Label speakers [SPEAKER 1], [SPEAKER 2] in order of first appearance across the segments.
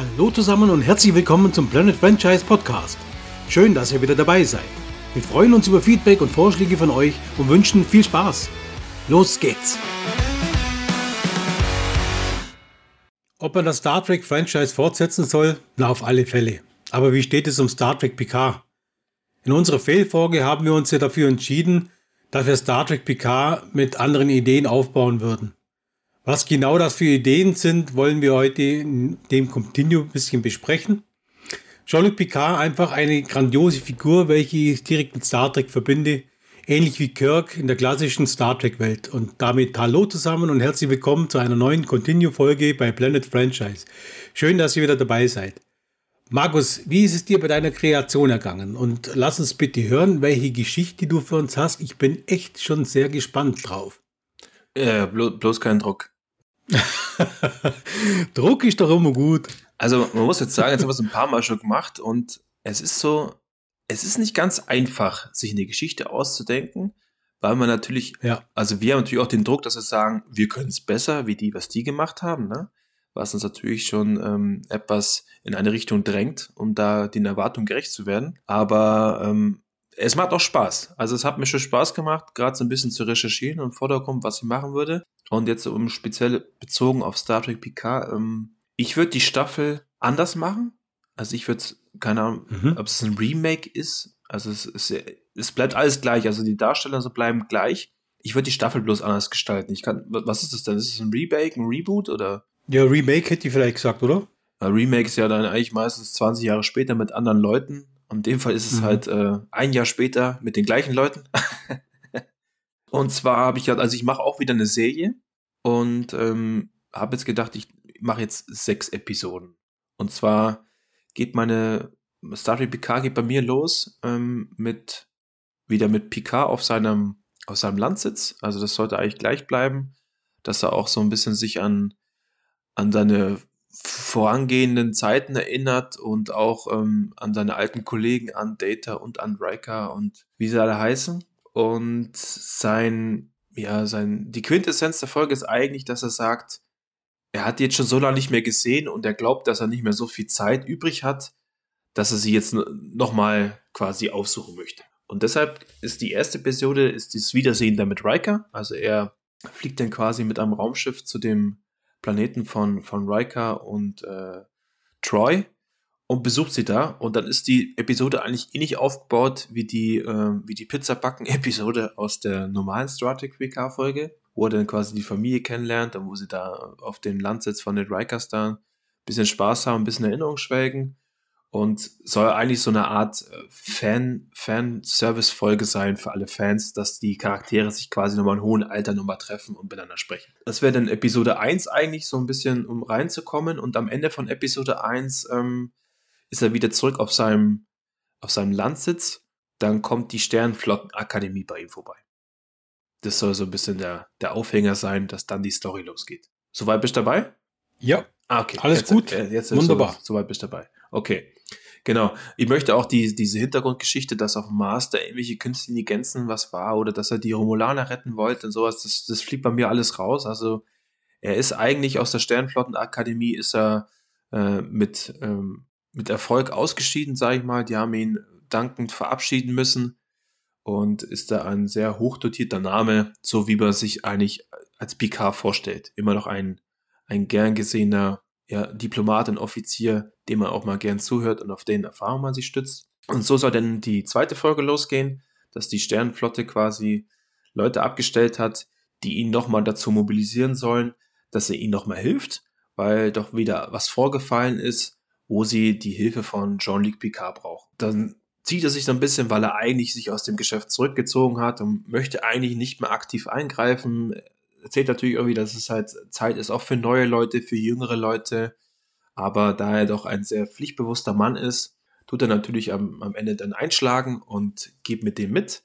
[SPEAKER 1] Hallo zusammen und herzlich willkommen zum Planet Franchise Podcast. Schön, dass ihr wieder dabei seid. Wir freuen uns über Feedback und Vorschläge von euch und wünschen viel Spaß. Los geht's! Ob man das Star Trek Franchise fortsetzen soll? Na, auf alle Fälle. Aber wie steht es um Star Trek Picard? In unserer Fehlfolge haben wir uns ja dafür entschieden, dass wir Star Trek Picard mit anderen Ideen aufbauen würden. Was genau das für Ideen sind, wollen wir heute in dem Continue ein bisschen besprechen. Jean-Luc Picard einfach eine grandiose Figur, welche ich direkt mit Star Trek verbinde, ähnlich wie Kirk in der klassischen Star Trek Welt. Und damit hallo zusammen und herzlich willkommen zu einer neuen Continue-Folge bei Planet Franchise. Schön, dass ihr wieder dabei seid. Markus, wie ist es dir bei deiner Kreation ergangen? Und lass uns bitte hören, welche Geschichte du für uns hast. Ich bin echt schon sehr gespannt drauf.
[SPEAKER 2] Ja, bloß, bloß kein Druck.
[SPEAKER 1] Druck ist doch immer gut.
[SPEAKER 2] Also man muss jetzt sagen, jetzt haben wir es ein paar Mal schon gemacht und es ist so, es ist nicht ganz einfach, sich eine Geschichte auszudenken, weil man natürlich, ja. also wir haben natürlich auch den Druck, dass wir sagen, wir können es besser, wie die, was die gemacht haben, ne? Was uns natürlich schon ähm, etwas in eine Richtung drängt, um da den Erwartungen gerecht zu werden. Aber ähm, es macht auch Spaß. Also es hat mir schon Spaß gemacht, gerade so ein bisschen zu recherchieren und Vordergrund, was ich machen würde. Und jetzt um speziell bezogen auf Star Trek Picard, ähm, ich würde die Staffel anders machen. Also ich würde, keine Ahnung, mhm. ob es ein Remake ist. Also es, es, es bleibt alles gleich. Also die Darsteller so bleiben gleich. Ich würde die Staffel bloß anders gestalten. Ich kann, was ist das denn? Ist es ein Remake, ein Reboot oder?
[SPEAKER 1] Ja, Remake hätte ich vielleicht gesagt, oder?
[SPEAKER 2] Ein Remake ist ja dann eigentlich meistens 20 Jahre später mit anderen Leuten. Und in dem Fall ist es mhm. halt äh, ein Jahr später mit den gleichen Leuten. Und zwar habe ich ja, also ich mache auch wieder eine Serie und ähm, habe jetzt gedacht, ich mache jetzt sechs Episoden. Und zwar geht meine Star Trek Picard geht bei mir los ähm, mit wieder mit Picard auf seinem auf seinem Landsitz. Also das sollte eigentlich gleich bleiben, dass er auch so ein bisschen sich an an seine vorangehenden Zeiten erinnert und auch ähm, an seine alten Kollegen, an Data und an Riker und wie sie alle heißen. Und sein, ja, sein, die Quintessenz der Folge ist eigentlich, dass er sagt, er hat jetzt schon so lange nicht mehr gesehen und er glaubt, dass er nicht mehr so viel Zeit übrig hat, dass er sie jetzt nochmal quasi aufsuchen möchte. Und deshalb ist die erste Episode ist das Wiedersehen da mit Riker. Also er fliegt dann quasi mit einem Raumschiff zu dem Planeten von, von Riker und äh, Troy und besucht sie da. Und dann ist die Episode eigentlich ähnlich aufgebaut wie die, äh, wie die Pizzabacken-Episode aus der normalen Star Trek WK-Folge, wo er dann quasi die Familie kennenlernt und wo sie da auf dem Landsitz von den Rikers da ein bisschen Spaß haben, ein bisschen Erinnerung schwelgen. Und soll eigentlich so eine Art äh, Fan, Fan-Service-Folge sein für alle Fans, dass die Charaktere sich quasi nochmal in hohen Alter nochmal treffen und miteinander sprechen. Das wäre dann Episode 1 eigentlich so ein bisschen, um reinzukommen. Und am Ende von Episode 1 ähm, ist er wieder zurück auf seinem, auf seinem Landsitz. Dann kommt die Sternflottenakademie bei ihm vorbei. Das soll so ein bisschen der, der Aufhänger sein, dass dann die Story losgeht. Soweit bist du dabei?
[SPEAKER 1] Ja. Ah, okay. Alles jetzt, gut.
[SPEAKER 2] Äh, jetzt Wunderbar. So, soweit bist du dabei. Okay. Genau. Ich möchte auch die, diese Hintergrundgeschichte, dass auf Mars da irgendwelche künstlichen Intelligenzen was war oder dass er die Romulaner retten wollte und sowas, das, das fliegt bei mir alles raus. Also er ist eigentlich aus der Sternflottenakademie, ist er äh, mit ähm, mit Erfolg ausgeschieden, sage ich mal. Die haben ihn dankend verabschieden müssen und ist da ein sehr hochdotierter Name, so wie man sich eigentlich als Picard vorstellt. Immer noch ein, ein gern gesehener ja, Diplomat und Offizier, dem man auch mal gern zuhört und auf den Erfahrungen man sich stützt. Und so soll dann die zweite Folge losgehen, dass die Sternenflotte quasi Leute abgestellt hat, die ihn nochmal dazu mobilisieren sollen, dass er ihnen nochmal hilft, weil doch wieder was vorgefallen ist, wo sie die Hilfe von Jean-Luc Picard brauchen. Dann zieht er sich so ein bisschen, weil er eigentlich sich aus dem Geschäft zurückgezogen hat und möchte eigentlich nicht mehr aktiv eingreifen. Erzählt natürlich irgendwie, dass es halt Zeit ist auch für neue Leute, für jüngere Leute. Aber da er doch ein sehr pflichtbewusster Mann ist, tut er natürlich am, am Ende dann einschlagen und geht mit dem mit.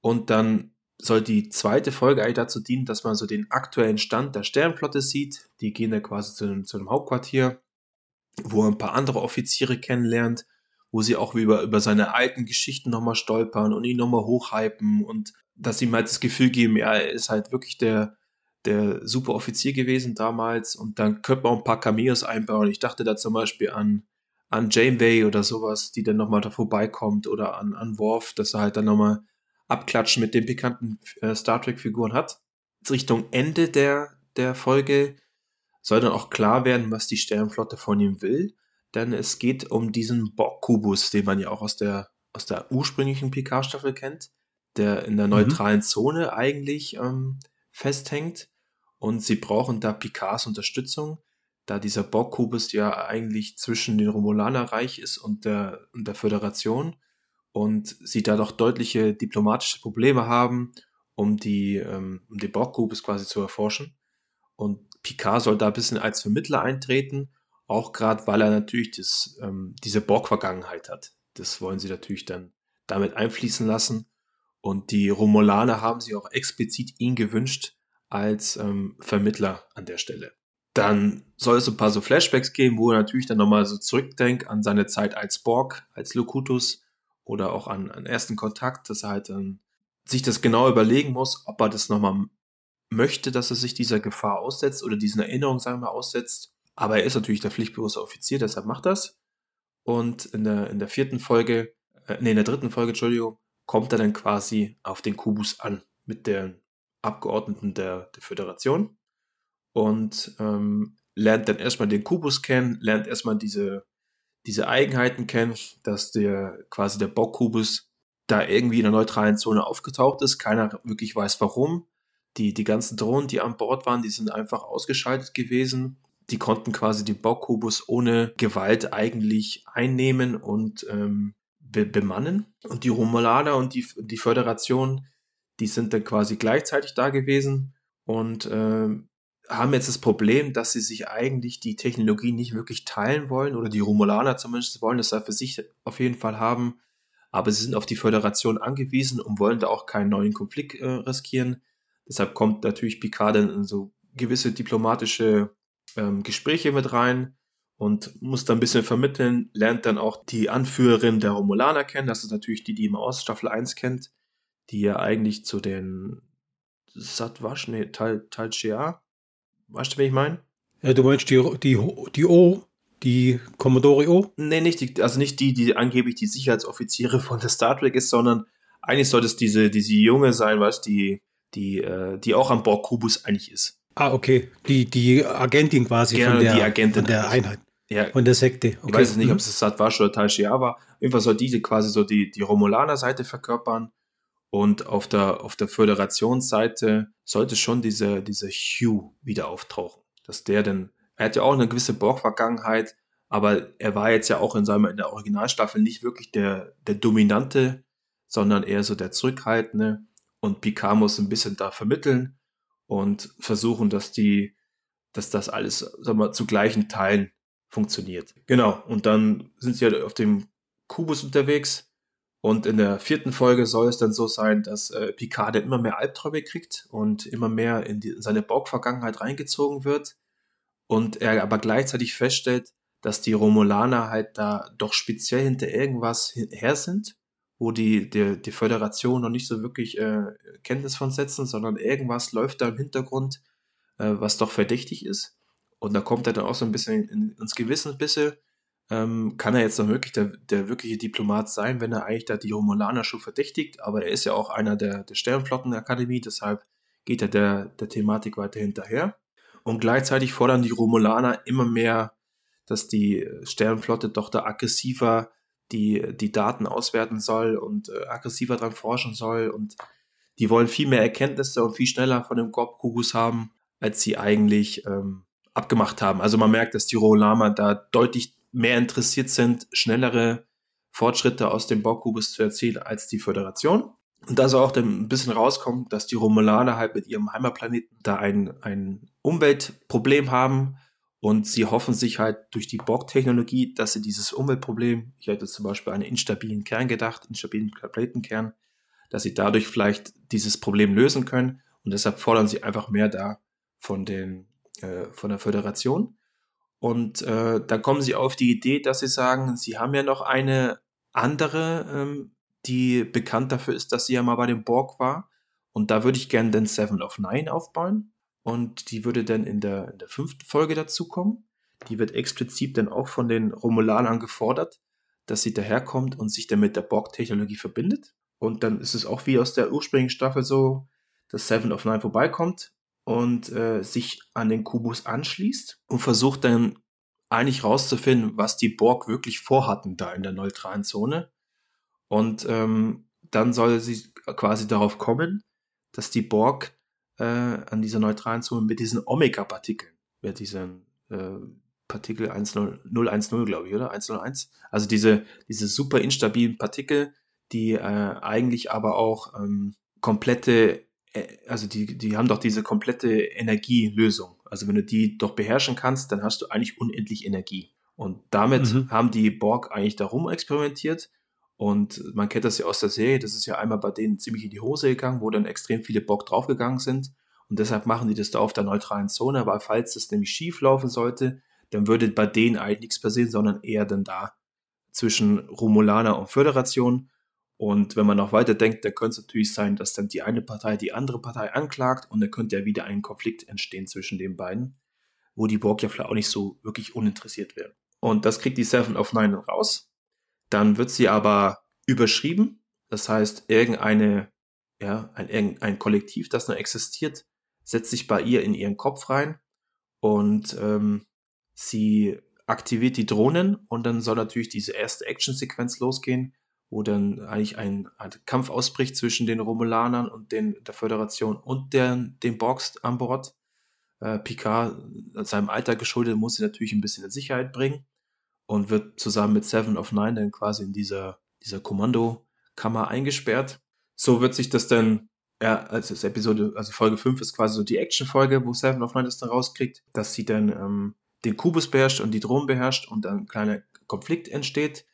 [SPEAKER 2] Und dann soll die zweite Folge eigentlich dazu dienen, dass man so den aktuellen Stand der Sternflotte sieht. Die gehen dann quasi zu einem, zu einem Hauptquartier wo er ein paar andere Offiziere kennenlernt, wo sie auch über, über seine alten Geschichten nochmal stolpern und ihn nochmal hochhypen und dass ihm halt das Gefühl geben, ja, er ist halt wirklich der, der super Offizier gewesen damals und dann könnte man auch ein paar Cameos einbauen. Ich dachte da zum Beispiel an, an Janeway oder sowas, die dann nochmal da vorbeikommt oder an, an Worf, dass er halt dann nochmal abklatschen mit den bekannten äh, Star Trek-Figuren hat. Richtung Ende der, der Folge soll dann auch klar werden, was die Sternenflotte von ihm will, denn es geht um diesen Borg-Kubus, den man ja auch aus der, aus der ursprünglichen Picard-Staffel kennt, der in der mhm. neutralen mhm. Zone eigentlich ähm, festhängt und sie brauchen da Picards Unterstützung, da dieser Borg-Kubus ja eigentlich zwischen dem Romulanerreich ist und der, und der Föderation und sie da doch deutliche diplomatische Probleme haben, um die, ähm, um den Borg-Kubus quasi zu erforschen. Und Picard soll da ein bisschen als Vermittler eintreten, auch gerade weil er natürlich das, ähm, diese Borg-Vergangenheit hat. Das wollen sie natürlich dann damit einfließen lassen. Und die Romulaner haben sie auch explizit ihn gewünscht als ähm, Vermittler an der Stelle. Dann soll es ein paar so Flashbacks geben, wo er natürlich dann nochmal so zurückdenkt an seine Zeit als Borg, als Locutus oder auch an, an ersten Kontakt, dass er halt ähm, sich das genau überlegen muss, ob er das nochmal möchte, dass er sich dieser Gefahr aussetzt oder diesen Erinnerungen, sagen wir, aussetzt. Aber er ist natürlich der pflichtbewusste Offizier, deshalb macht das. Und in der, in der vierten Folge, äh, nee, in der dritten Folge, Entschuldigung, kommt er dann quasi auf den Kubus an mit den Abgeordneten der, der Föderation und ähm, lernt dann erstmal den Kubus kennen, lernt erstmal diese, diese Eigenheiten kennen, dass der quasi der Bockkubus da irgendwie in der neutralen Zone aufgetaucht ist. Keiner wirklich weiß warum. Die, die ganzen Drohnen, die an Bord waren, die sind einfach ausgeschaltet gewesen. Die konnten quasi den Bockkubus ohne Gewalt eigentlich einnehmen und ähm, be bemannen. Und die Romulaner und die, die Föderation, die sind dann quasi gleichzeitig da gewesen und äh, haben jetzt das Problem, dass sie sich eigentlich die Technologie nicht wirklich teilen wollen oder die Romulaner zumindest wollen das für sich auf jeden Fall haben. Aber sie sind auf die Föderation angewiesen und wollen da auch keinen neuen Konflikt äh, riskieren. Deshalb kommt natürlich Picard in so gewisse diplomatische ähm, Gespräche mit rein und muss da ein bisschen vermitteln, lernt dann auch die Anführerin der Romulaner kennen, das ist natürlich die, die man aus Staffel 1 kennt, die ja eigentlich zu den Satwasch, nee, Tal, Talchea, weißt du, wen ich meine?
[SPEAKER 1] Ja, du meinst die, die, die O, die Commodore O?
[SPEAKER 2] Nee, nicht die, also nicht die, die angeblich die Sicherheitsoffiziere von der Star Trek ist, sondern eigentlich sollte es diese, diese Junge sein, weißt die, die, äh, die auch am Borg Kubus eigentlich ist.
[SPEAKER 1] Ah, okay. Die, die Agentin quasi
[SPEAKER 2] genau,
[SPEAKER 1] von, der,
[SPEAKER 2] die Agentin
[SPEAKER 1] von der Einheit.
[SPEAKER 2] Ja.
[SPEAKER 1] Von der Sekte.
[SPEAKER 2] Okay. Ich weiß nicht, mhm. ob es Satwasch oder Tal Shiar war. Jedenfalls soll diese quasi so die, die Romulaner-Seite verkörpern. Und auf der, auf der Föderationsseite sollte schon dieser, dieser Hugh wieder auftauchen. Dass der denn, er hat ja auch eine gewisse Borg-Vergangenheit, aber er war jetzt ja auch in seiner, in der Originalstaffel nicht wirklich der, der Dominante, sondern eher so der Zurückhaltende. Und Picard muss ein bisschen da vermitteln und versuchen, dass die, dass das alles, sagen wir, zu gleichen Teilen funktioniert. Genau. Und dann sind sie halt auf dem Kubus unterwegs. Und in der vierten Folge soll es dann so sein, dass äh, Picard immer mehr Albträume kriegt und immer mehr in, die, in seine Borg-Vergangenheit reingezogen wird. Und er aber gleichzeitig feststellt, dass die Romulaner halt da doch speziell hinter irgendwas her sind, wo die, die, die Föderation noch nicht so wirklich äh, Kenntnis von setzen, sondern irgendwas läuft da im Hintergrund, äh, was doch verdächtig ist. Und da kommt er dann auch so ein bisschen in, ins Gewissen ein bisschen. Ähm, kann er jetzt noch wirklich der, der wirkliche Diplomat sein, wenn er eigentlich da die Romulaner schon verdächtigt? Aber er ist ja auch einer der, der Sternflottenakademie, deshalb geht er der, der Thematik weiter hinterher. Und gleichzeitig fordern die Romulaner immer mehr, dass die Sternflotte doch da aggressiver die, die Daten auswerten soll und äh, aggressiver dran forschen soll. Und die wollen viel mehr Erkenntnisse und viel schneller von dem Gorb-Kubus haben, als sie eigentlich ähm, abgemacht haben. Also man merkt, dass die Rolama da deutlich mehr interessiert sind, schnellere Fortschritte aus dem Baukubus zu erzielen als die Föderation. Und da soll auch dann ein bisschen rauskommen, dass die Romulaner halt mit ihrem Heimatplaneten da ein, ein Umweltproblem haben und sie hoffen sich halt durch die Borg-Technologie, dass sie dieses Umweltproblem, ich hätte zum Beispiel einen instabilen Kern gedacht, instabilen Planetenkern, dass sie dadurch vielleicht dieses Problem lösen können. Und deshalb fordern sie einfach mehr da von den äh, von der Föderation. Und äh, dann kommen sie auf die Idee, dass sie sagen, sie haben ja noch eine andere, ähm, die bekannt dafür ist, dass sie ja mal bei dem Borg war. Und da würde ich gerne den Seven of Nine aufbauen. und die würde dann in der, in der fünften Folge dazukommen. Die wird explizit dann auch von den Romulanern gefordert, dass sie daherkommt und sich dann mit der Borg-Technologie verbindet. Und dann ist es auch wie aus der ursprünglichen Staffel so, dass Seven of Nine vorbeikommt und äh, sich an den Kubus anschließt und versucht dann eigentlich rauszufinden, was die Borg wirklich vorhatten da in der neutralen Zone. Und ähm, dann soll sie quasi darauf kommen, dass die Borg äh, an dieser neutralen Zone mit diesen Omega-Partikeln, mit diesen äh, Partikel 10, 010, glaube ich, oder? 101. Also diese, diese super instabilen Partikel, die äh, eigentlich aber auch ähm, komplette, also die, die haben doch diese komplette Energielösung. Also wenn du die doch beherrschen kannst, dann hast du eigentlich unendlich Energie. Und damit mhm. haben die Borg eigentlich darum experimentiert. Und man kennt das ja aus der Serie, das ist ja einmal bei denen ziemlich in die Hose gegangen, wo dann extrem viele Borg draufgegangen sind. Und deshalb machen die das da auf der neutralen Zone, weil falls das nämlich schief laufen sollte, dann würde bei denen eigentlich nichts passieren, sondern eher dann da zwischen Romulaner und Föderation. Und wenn man noch weiter denkt, dann könnte es natürlich sein, dass dann die eine Partei die andere Partei anklagt und dann könnte ja wieder ein Konflikt entstehen zwischen den beiden, wo die Borg ja vielleicht auch nicht so wirklich uninteressiert wären. Und das kriegt die Seven of Nine raus. Dann wird sie aber überschrieben. Das heißt, irgendeine, ja, ein, ein Kollektiv, das noch existiert, setzt sich bei ihr in ihren Kopf rein und ähm, Sie aktiviert die Drohnen und dann soll natürlich diese erste Action-Sequenz losgehen, wo dann eigentlich ein, ein, Kampf ausbricht zwischen den Romulanern und den, der Föderation und der, dem Box an Bord. Äh, Picard, seinem Alter geschuldet, muss sie natürlich ein bisschen in Sicherheit bringen und wird zusammen mit Seven of Nine dann quasi in dieser, dieser Kommandokammer eingesperrt. So wird sich das dann, ja, also das Episode, also Folge 5 ist quasi so die Action-Folge, wo Seven of Nine das dann rauskriegt, dass sie dann ähm, den Kubus beherrscht und die Drohnen beherrscht und ein kleiner Konflikt entsteht.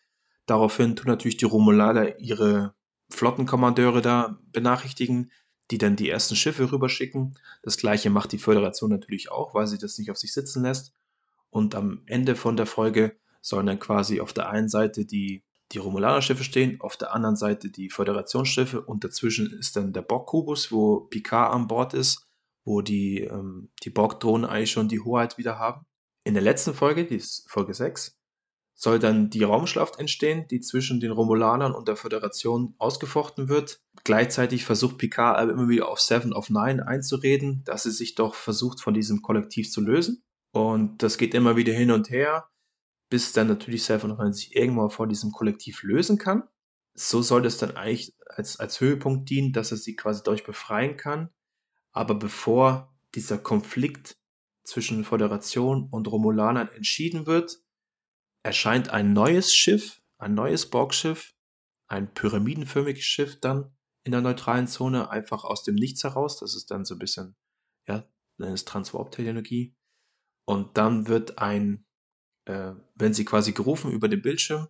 [SPEAKER 2] Daraufhin tun natürlich die Romulaner ihre Flottenkommandeure da benachrichtigen, die dann die ersten Schiffe rüberschicken. Das gleiche macht die Föderation natürlich auch, weil sie das nicht auf sich sitzen lässt. Und am Ende von der Folge sollen dann quasi auf der einen Seite die, die Romulaner-Schiffe stehen, auf der anderen Seite die Föderationsschiffe und dazwischen ist dann der Borg-Kubus, wo Picard an Bord ist, wo die, ähm, die Borg-Drohnen eigentlich schon die Hoheit wieder haben. In der letzten Folge, die ist Folge 6, soll dann die Raumschlacht entstehen, die zwischen den Romulanern und der Föderation ausgefochten wird. Gleichzeitig versucht Picard aber immer wieder auf Seven of Nine einzureden, dass sie sich doch versucht, von diesem Kollektiv zu lösen. Und das geht immer wieder hin und her, bis dann natürlich Seven of Nine sich irgendwann von diesem Kollektiv lösen kann. So soll das dann eigentlich als, als Höhepunkt dienen, dass er sie quasi dadurch befreien kann. Aber bevor dieser Konflikt zwischen Föderation und Romulanern entschieden wird, erscheint ein neues Schiff, ein neues Borgschiff, ein pyramidenförmiges Schiff dann in der neutralen Zone, einfach aus dem Nichts heraus. Das ist dann so ein bisschen, ja, das ist Transwarp-Technologie. Und dann wird ein, äh, wenn sie quasi gerufen über den Bildschirm,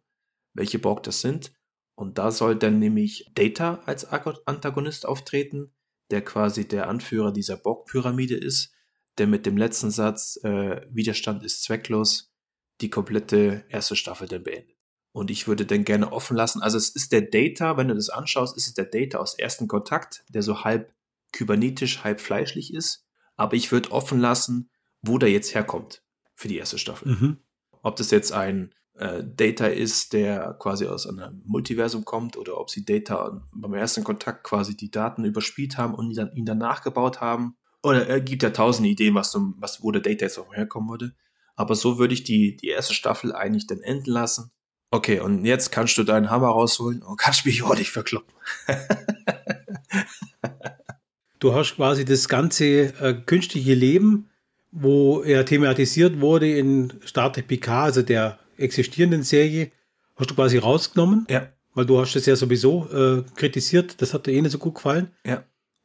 [SPEAKER 2] welche Borg das sind. Und da soll dann nämlich Data als Antagonist auftreten, der quasi der Anführer dieser Borg-Pyramide ist der mit dem letzten Satz, äh, Widerstand ist zwecklos, die komplette erste Staffel dann beendet. Und ich würde dann gerne offen lassen, also es ist der Data, wenn du das anschaust, ist es der Data aus ersten Kontakt, der so halb kybernetisch, halb fleischlich ist. Aber ich würde offen lassen, wo der jetzt herkommt für die erste Staffel. Mhm. Ob das jetzt ein äh, Data ist, der quasi aus einem Multiversum kommt, oder ob sie Data beim ersten Kontakt quasi die Daten überspielt haben und ihn dann, ihn dann nachgebaut haben oder er gibt ja tausend Ideen, was, zum, was wo der Data jetzt auch herkommen würde. Aber so würde ich die, die erste Staffel eigentlich dann enden lassen. Okay, und jetzt kannst du deinen Hammer rausholen und kannst mich ordentlich verkloppen.
[SPEAKER 1] du hast quasi das ganze äh, künstliche Leben, wo er thematisiert wurde in Star Trek Picard, also der existierenden Serie, hast du quasi rausgenommen.
[SPEAKER 2] Ja.
[SPEAKER 1] Weil du hast es ja sowieso äh, kritisiert, das hat dir eh nicht so gut gefallen.
[SPEAKER 2] Ja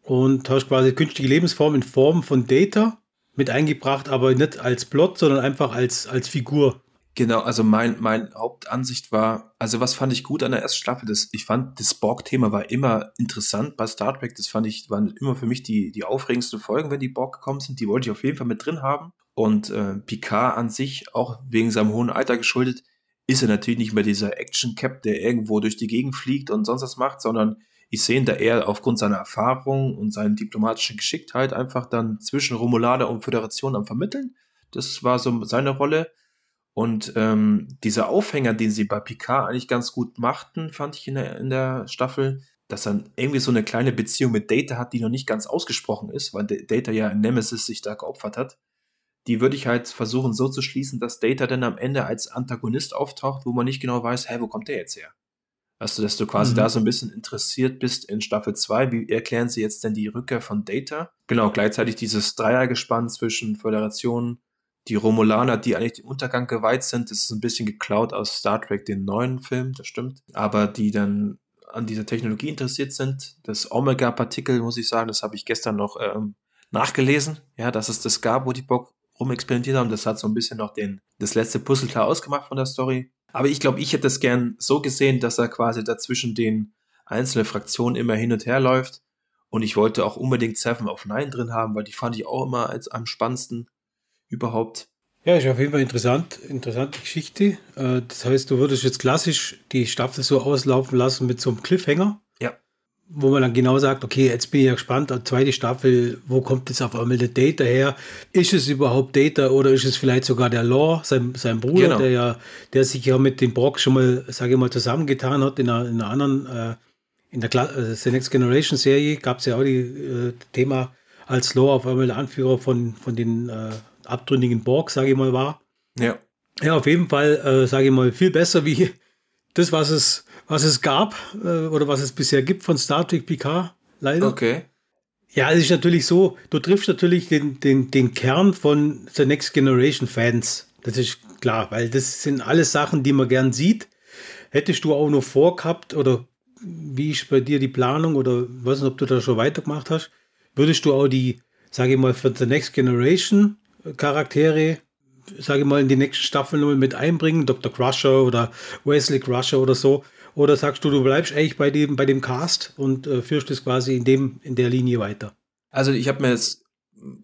[SPEAKER 1] und hast quasi künstliche Lebensform in Form von Data mit eingebracht, aber nicht als Plot, sondern einfach als, als Figur.
[SPEAKER 2] Genau, also mein, mein Hauptansicht war, also was fand ich gut an der ersten Staffel, das, ich fand, das Borg-Thema war immer interessant bei Star Trek, das fand ich, waren immer für mich die, die aufregendsten Folgen, wenn die Borg gekommen sind, die wollte ich auf jeden Fall mit drin haben. Und äh, Picard an sich, auch wegen seinem hohen Alter geschuldet, ist er natürlich nicht mehr dieser Action-Cap, der irgendwo durch die Gegend fliegt und sonst was macht, sondern ich sehe ihn da eher aufgrund seiner Erfahrung und seiner diplomatischen Geschicktheit einfach dann zwischen Romulaner und Föderation am Vermitteln. Das war so seine Rolle. Und ähm, dieser Aufhänger, den sie bei Picard eigentlich ganz gut machten, fand ich in der, in der Staffel, dass er irgendwie so eine kleine Beziehung mit Data hat, die noch nicht ganz ausgesprochen ist, weil Data ja in Nemesis sich da geopfert hat. Die würde ich halt versuchen so zu schließen, dass Data dann am Ende als Antagonist auftaucht, wo man nicht genau weiß, hä, wo kommt der jetzt her? Du, dass du quasi mhm. da so ein bisschen interessiert bist in Staffel 2. Wie erklären sie jetzt denn die Rückkehr von Data? Genau, gleichzeitig dieses Dreiergespann zwischen Föderation, die Romulaner, die eigentlich dem Untergang geweiht sind. Das ist ein bisschen geklaut aus Star Trek, den neuen Film, das stimmt. Aber die dann an dieser Technologie interessiert sind. Das Omega-Partikel, muss ich sagen, das habe ich gestern noch ähm, nachgelesen. Ja, dass es das gab, wo die Bock rumexperimentiert haben. Das hat so ein bisschen noch den, das letzte Puzzle klar ausgemacht von der Story. Aber ich glaube, ich hätte es gern so gesehen, dass er quasi dazwischen den einzelnen Fraktionen immer hin und her läuft. Und ich wollte auch unbedingt Seven of Nine drin haben, weil die fand ich auch immer als am spannendsten überhaupt.
[SPEAKER 1] Ja, ist auf jeden Fall interessant, interessante Geschichte. Äh, das heißt, du würdest jetzt klassisch die Staffel so auslaufen lassen mit so einem Cliffhanger. Wo man dann genau sagt, okay, jetzt bin ich ja gespannt, zweite Staffel, wo kommt jetzt auf einmal der Data her? Ist es überhaupt Data oder ist es vielleicht sogar der Law, sein, sein Bruder, genau. der ja, der sich ja mit den Brock schon mal, sage ich mal, zusammengetan hat in einer, in einer anderen, äh, in der äh, The Next Generation Serie gab es ja auch die äh, Thema als Law auf einmal der Anführer von, von den äh, abtrünnigen Borg, sage ich mal, war.
[SPEAKER 2] Ja.
[SPEAKER 1] Ja, auf jeden Fall, äh, sage ich mal, viel besser wie das, was es, was es gab äh, oder was es bisher gibt von Star Trek Picard, leider.
[SPEAKER 2] Okay.
[SPEAKER 1] Ja, es ist natürlich so, du triffst natürlich den, den, den Kern von The Next Generation Fans. Das ist klar, weil das sind alles Sachen, die man gern sieht. Hättest du auch noch vorgehabt oder wie ist bei dir die Planung oder weiß nicht, ob du da schon weitergemacht hast, würdest du auch die, sage ich mal, für The Next Generation Charaktere, sage ich mal, in die nächsten Staffeln mit einbringen, Dr. Crusher oder Wesley Crusher oder so? Oder sagst du, du bleibst eigentlich bei dem, bei dem Cast und äh, führst es quasi in, dem, in der Linie weiter?
[SPEAKER 2] Also ich habe mir jetzt,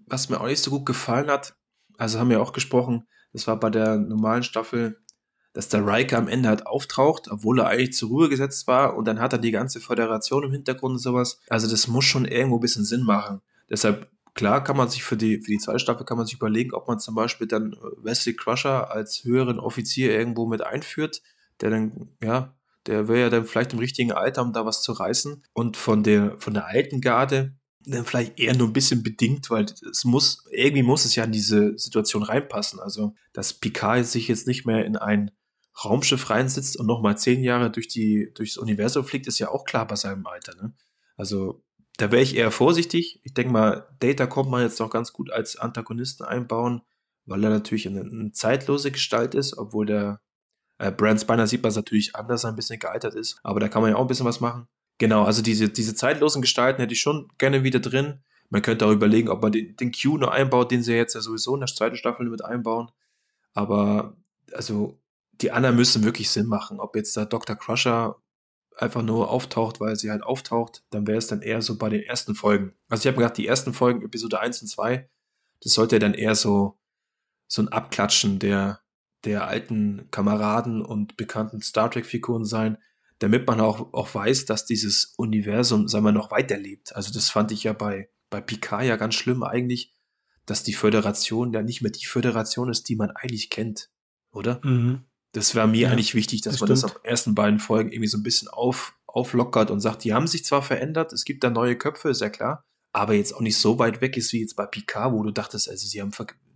[SPEAKER 2] was mir auch nicht so gut gefallen hat, also haben wir auch gesprochen, das war bei der normalen Staffel, dass der Riker am Ende halt auftaucht, obwohl er eigentlich zur Ruhe gesetzt war und dann hat er die ganze Föderation im Hintergrund und sowas. Also das muss schon irgendwo ein bisschen Sinn machen. Deshalb klar kann man sich für die, für die zweite Staffel kann man sich überlegen, ob man zum Beispiel dann äh, Wesley Crusher als höheren Offizier irgendwo mit einführt, der dann, ja, der wäre ja dann vielleicht im richtigen Alter, um da was zu reißen. Und von der, von der alten Garde dann vielleicht eher nur ein bisschen bedingt, weil es muss, irgendwie muss es ja in diese Situation reinpassen. Also, dass Picard sich jetzt nicht mehr in ein Raumschiff reinsitzt und nochmal zehn Jahre durch die, durchs Universum fliegt, ist ja auch klar bei seinem Alter, ne? Also, da wäre ich eher vorsichtig. Ich denke mal, Data kommt man jetzt noch ganz gut als Antagonisten einbauen, weil er natürlich eine, eine zeitlose Gestalt ist, obwohl der äh, Brand Spiner sieht man es natürlich anders, ein bisschen gealtert ist. Aber da kann man ja auch ein bisschen was machen. Genau, also diese, diese zeitlosen Gestalten hätte ich schon gerne wieder drin. Man könnte auch überlegen, ob man den, den Q noch einbaut, den sie jetzt ja sowieso in der zweiten Staffel mit einbauen. Aber also die anderen müssen wirklich Sinn machen. Ob jetzt der Dr. Crusher einfach nur auftaucht, weil sie halt auftaucht, dann wäre es dann eher so bei den ersten Folgen. Also ich habe gedacht, die ersten Folgen, Episode 1 und 2, das sollte dann eher so, so ein Abklatschen der, der alten Kameraden und bekannten Star Trek-Figuren sein, damit man auch, auch weiß, dass dieses Universum, sagen wir, noch weiterlebt. Also das fand ich ja bei, bei Picard ja ganz schlimm eigentlich, dass die Föderation ja nicht mehr die Föderation ist, die man eigentlich kennt, oder? Mhm. Das wäre mir ja, eigentlich wichtig, dass das man stimmt. das auf ersten beiden Folgen irgendwie so ein bisschen auf, auflockert und sagt, die haben sich zwar verändert, es gibt da neue Köpfe, ist ja klar, aber jetzt auch nicht so weit weg ist wie jetzt bei Picard, wo du dachtest, also sie haben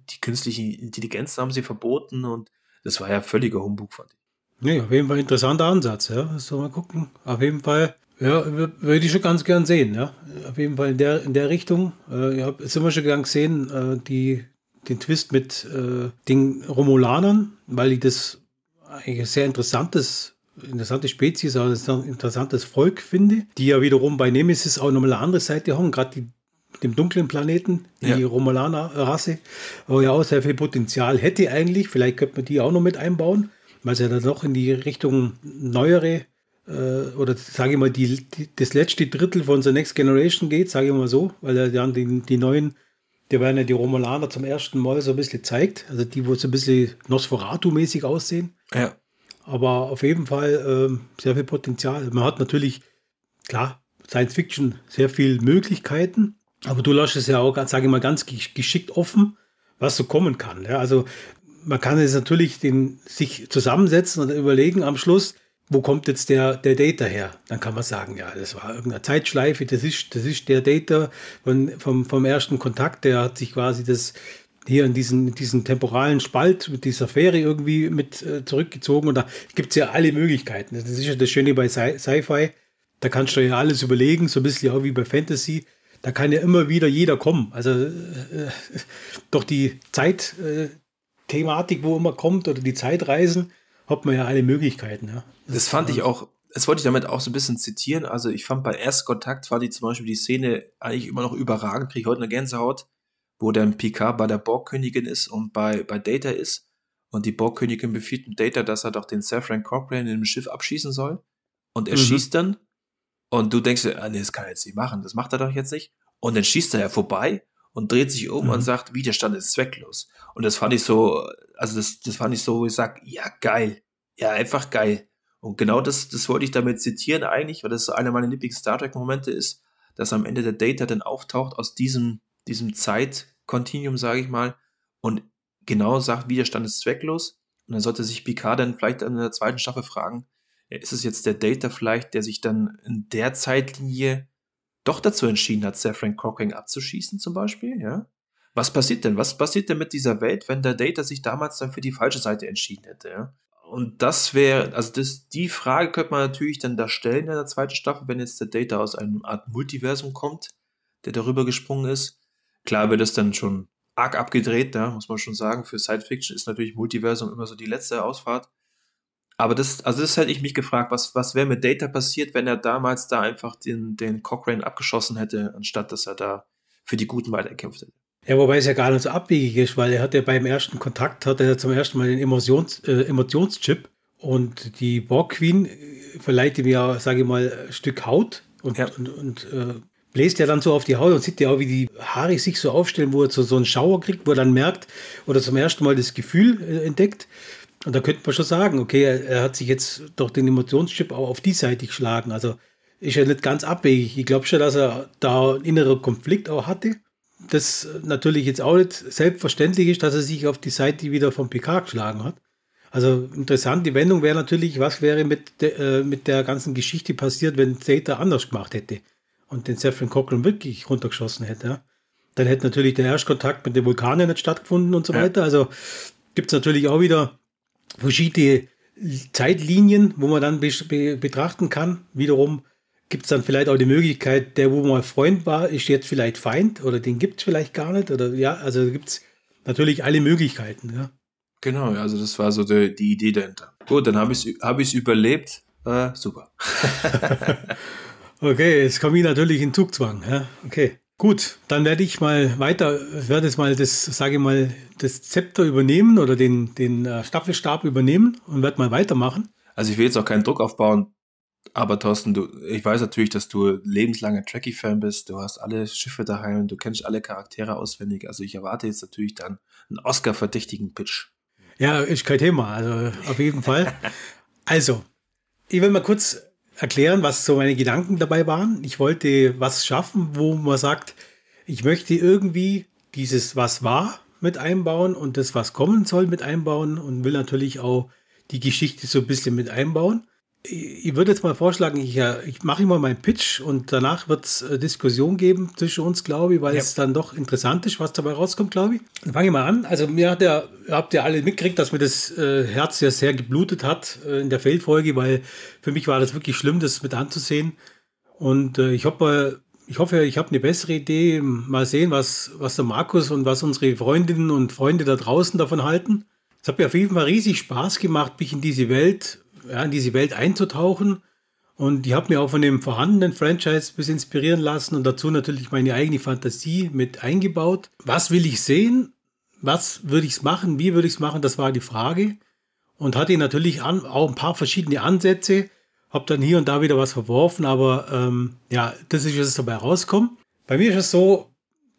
[SPEAKER 2] die künstliche Intelligenz haben sie verboten und das war ja völliger Humbug, fand ich.
[SPEAKER 1] Nee, auf jeden Fall interessanter Ansatz, ja. So mal gucken. Auf jeden Fall, ja, würde ich schon ganz gern sehen, ja. Auf jeden Fall in der, in der Richtung. Äh, ich habe immer schon gern gesehen, äh, die, den Twist mit äh, den Romulanern, weil ich das eigentlich ein sehr interessantes, interessante Spezies, also ein interessantes Volk finde, die ja wiederum bei Nemesis auch nochmal eine andere Seite haben, gerade die dem dunklen Planeten, die ja. Romulaner-Rasse, wo ja auch sehr viel Potenzial hätte eigentlich. Vielleicht könnte man die auch noch mit einbauen, weil es ja dann noch in die Richtung neuere äh, oder sage ich mal, die, die, das letzte Drittel von The Next Generation geht, sage ich mal so, weil er dann die, die neuen, die werden ja die Romulaner zum ersten Mal so ein bisschen zeigt, also die, wo so ein bisschen Nosferatu-mäßig aussehen.
[SPEAKER 2] Ja.
[SPEAKER 1] Aber auf jeden Fall äh, sehr viel Potenzial. Man hat natürlich, klar, Science Fiction sehr viele Möglichkeiten, aber du lässt es ja auch, sage ich mal, ganz geschickt offen, was so kommen kann. Ja, also man kann es natürlich den, sich zusammensetzen und überlegen am Schluss, wo kommt jetzt der, der Data her? Dann kann man sagen, ja, das war irgendeine Zeitschleife, das ist, das ist der Data von, vom, vom ersten Kontakt, der hat sich quasi das hier in diesen, diesen temporalen Spalt mit dieser Fähre irgendwie mit äh, zurückgezogen und da gibt es ja alle Möglichkeiten. Das ist ja das Schöne bei Sci-Fi, da kannst du ja alles überlegen, so ein bisschen auch wie bei Fantasy. Da kann ja immer wieder jeder kommen. Also äh, doch die Zeitthematik, äh, wo immer kommt, oder die Zeitreisen, hat man ja alle Möglichkeiten. Ja.
[SPEAKER 2] Das, das fand ich auch, das wollte ich damit auch so ein bisschen zitieren. Also ich fand bei Erstkontakt war die zum Beispiel die Szene eigentlich immer noch überragend, kriege ich heute eine Gänsehaut, wo dann Picard bei der Borgkönigin ist und bei, bei Data ist. Und die Borgkönigin befiehlt Data, dass er doch den Safran Cochrane in dem Schiff abschießen soll. Und er mhm. schießt dann. Und du denkst, ah, nee, das kann er jetzt nicht machen. Das macht er doch jetzt nicht. Und dann schießt er ja vorbei und dreht sich um mhm. und sagt, Widerstand ist zwecklos. Und das fand ich so, also das, das fand ich so, wo ich sag, ja, geil. Ja, einfach geil. Und genau das, das wollte ich damit zitieren eigentlich, weil das einer meiner Lieblings-Star Trek-Momente ist, dass am Ende der Data dann auftaucht aus diesem, diesem Zeit-Continuum, sage ich mal, und genau sagt, Widerstand ist zwecklos. Und dann sollte sich Picard dann vielleicht in der zweiten Staffel fragen, ist es jetzt der Data vielleicht, der sich dann in der Zeitlinie doch dazu entschieden hat, Sir Frank Cochrane abzuschießen zum Beispiel, ja? Was passiert denn? Was passiert denn mit dieser Welt, wenn der Data sich damals dann für die falsche Seite entschieden hätte, ja? Und das wäre, also das, die Frage könnte man natürlich dann da stellen in der zweiten Staffel, wenn jetzt der Data aus einem Art Multiversum kommt, der darüber gesprungen ist. Klar wird das dann schon arg abgedreht, da muss man schon sagen. Für Science Fiction ist natürlich Multiversum immer so die letzte Ausfahrt. Aber das, also das hätte ich mich gefragt, was, was wäre mit Data passiert, wenn er damals da einfach den, den Cochrane abgeschossen hätte, anstatt dass er da für die Guten weiterkämpft hätte.
[SPEAKER 1] Ja, wobei es ja gar nicht so abwegig ist, weil er hat ja beim ersten Kontakt hat er zum ersten Mal den Emotions, äh, Emotionschip und die Borg Queen äh, verleiht ihm ja, sage ich mal, ein Stück Haut und, ja. und, und äh, bläst ja dann so auf die Haut und sieht ja auch, wie die Haare sich so aufstellen, wo er so, so einen Schauer kriegt, wo er dann merkt oder zum ersten Mal das Gefühl äh, entdeckt. Und da könnte man schon sagen, okay, er, er, hat sich jetzt durch den Emotionschip auch auf die Seite geschlagen. Also ist ja nicht ganz abwegig. Ich glaube schon, dass er da einen inneren Konflikt auch hatte. Das natürlich jetzt auch nicht selbstverständlich ist, dass er sich auf die Seite wieder vom PK geschlagen hat. Also interessant, die Wendung wäre natürlich, was wäre mit, de, äh, mit der ganzen Geschichte passiert, wenn Zeta anders gemacht hätte und den Sefrin Cochrane wirklich runtergeschossen hätte. Ja? Dann hätte natürlich der Erstkontakt mit den Vulkanen nicht stattgefunden und so ja. weiter. Also gibt es natürlich auch wieder verschiedene Zeitlinien, wo man dann be betrachten kann. Wiederum gibt es dann vielleicht auch die Möglichkeit, der, wo mal Freund war, ist jetzt vielleicht Feind oder den gibt es vielleicht gar nicht. Oder ja, also gibt es natürlich alle Möglichkeiten. Ja.
[SPEAKER 2] Genau, also das war so die, die Idee dahinter. Gut, dann habe ich es hab überlebt. Äh, super.
[SPEAKER 1] okay, jetzt komme ich natürlich in Zugzwang. Ja? Okay. Gut, dann werde ich mal weiter, werde jetzt mal das, sage ich mal, das Zepter übernehmen oder den, den äh, Staffelstab übernehmen und werde mal weitermachen.
[SPEAKER 2] Also ich will jetzt auch keinen Druck aufbauen, aber Thorsten, du, ich weiß natürlich, dass du lebenslanger Trekkie-Fan bist. Du hast alle Schiffe daheim, du kennst alle Charaktere auswendig. Also ich erwarte jetzt natürlich dann einen Oscar-verdächtigen Pitch.
[SPEAKER 1] Ja, ist kein Thema, also auf jeden Fall. Also, ich will mal kurz erklären, was so meine Gedanken dabei waren. Ich wollte was schaffen, wo man sagt, ich möchte irgendwie dieses was war mit einbauen und das was kommen soll mit einbauen und will natürlich auch die Geschichte so ein bisschen mit einbauen ich würde jetzt mal vorschlagen, ich, ich mache immer meinen Pitch und danach wird es äh, Diskussion geben zwischen uns, glaube ich, weil ja. es dann doch interessant ist, was dabei rauskommt, glaube ich. Dann fange ich mal an. Also mir hat ja, habt ihr alle mitgekriegt, dass mir das äh, Herz ja sehr geblutet hat äh, in der Feldfolge, weil für mich war das wirklich schlimm, das mit anzusehen. Und äh, ich hoffe, ich hoffe, ich habe eine bessere Idee. Mal sehen, was, was der Markus und was unsere Freundinnen und Freunde da draußen davon halten. Es hat mir auf jeden Fall riesig Spaß gemacht, mich in diese Welt ja, in diese Welt einzutauchen. Und ich habe mir auch von dem vorhandenen Franchise ein bisschen inspirieren lassen und dazu natürlich meine eigene Fantasie mit eingebaut. Was will ich sehen? Was würde ich machen? Wie würde ich es machen? Das war die Frage. Und hatte natürlich an, auch ein paar verschiedene Ansätze. Habe dann hier und da wieder was verworfen, aber ähm, ja, das ist jetzt dabei rauskommen. Bei mir ist es so,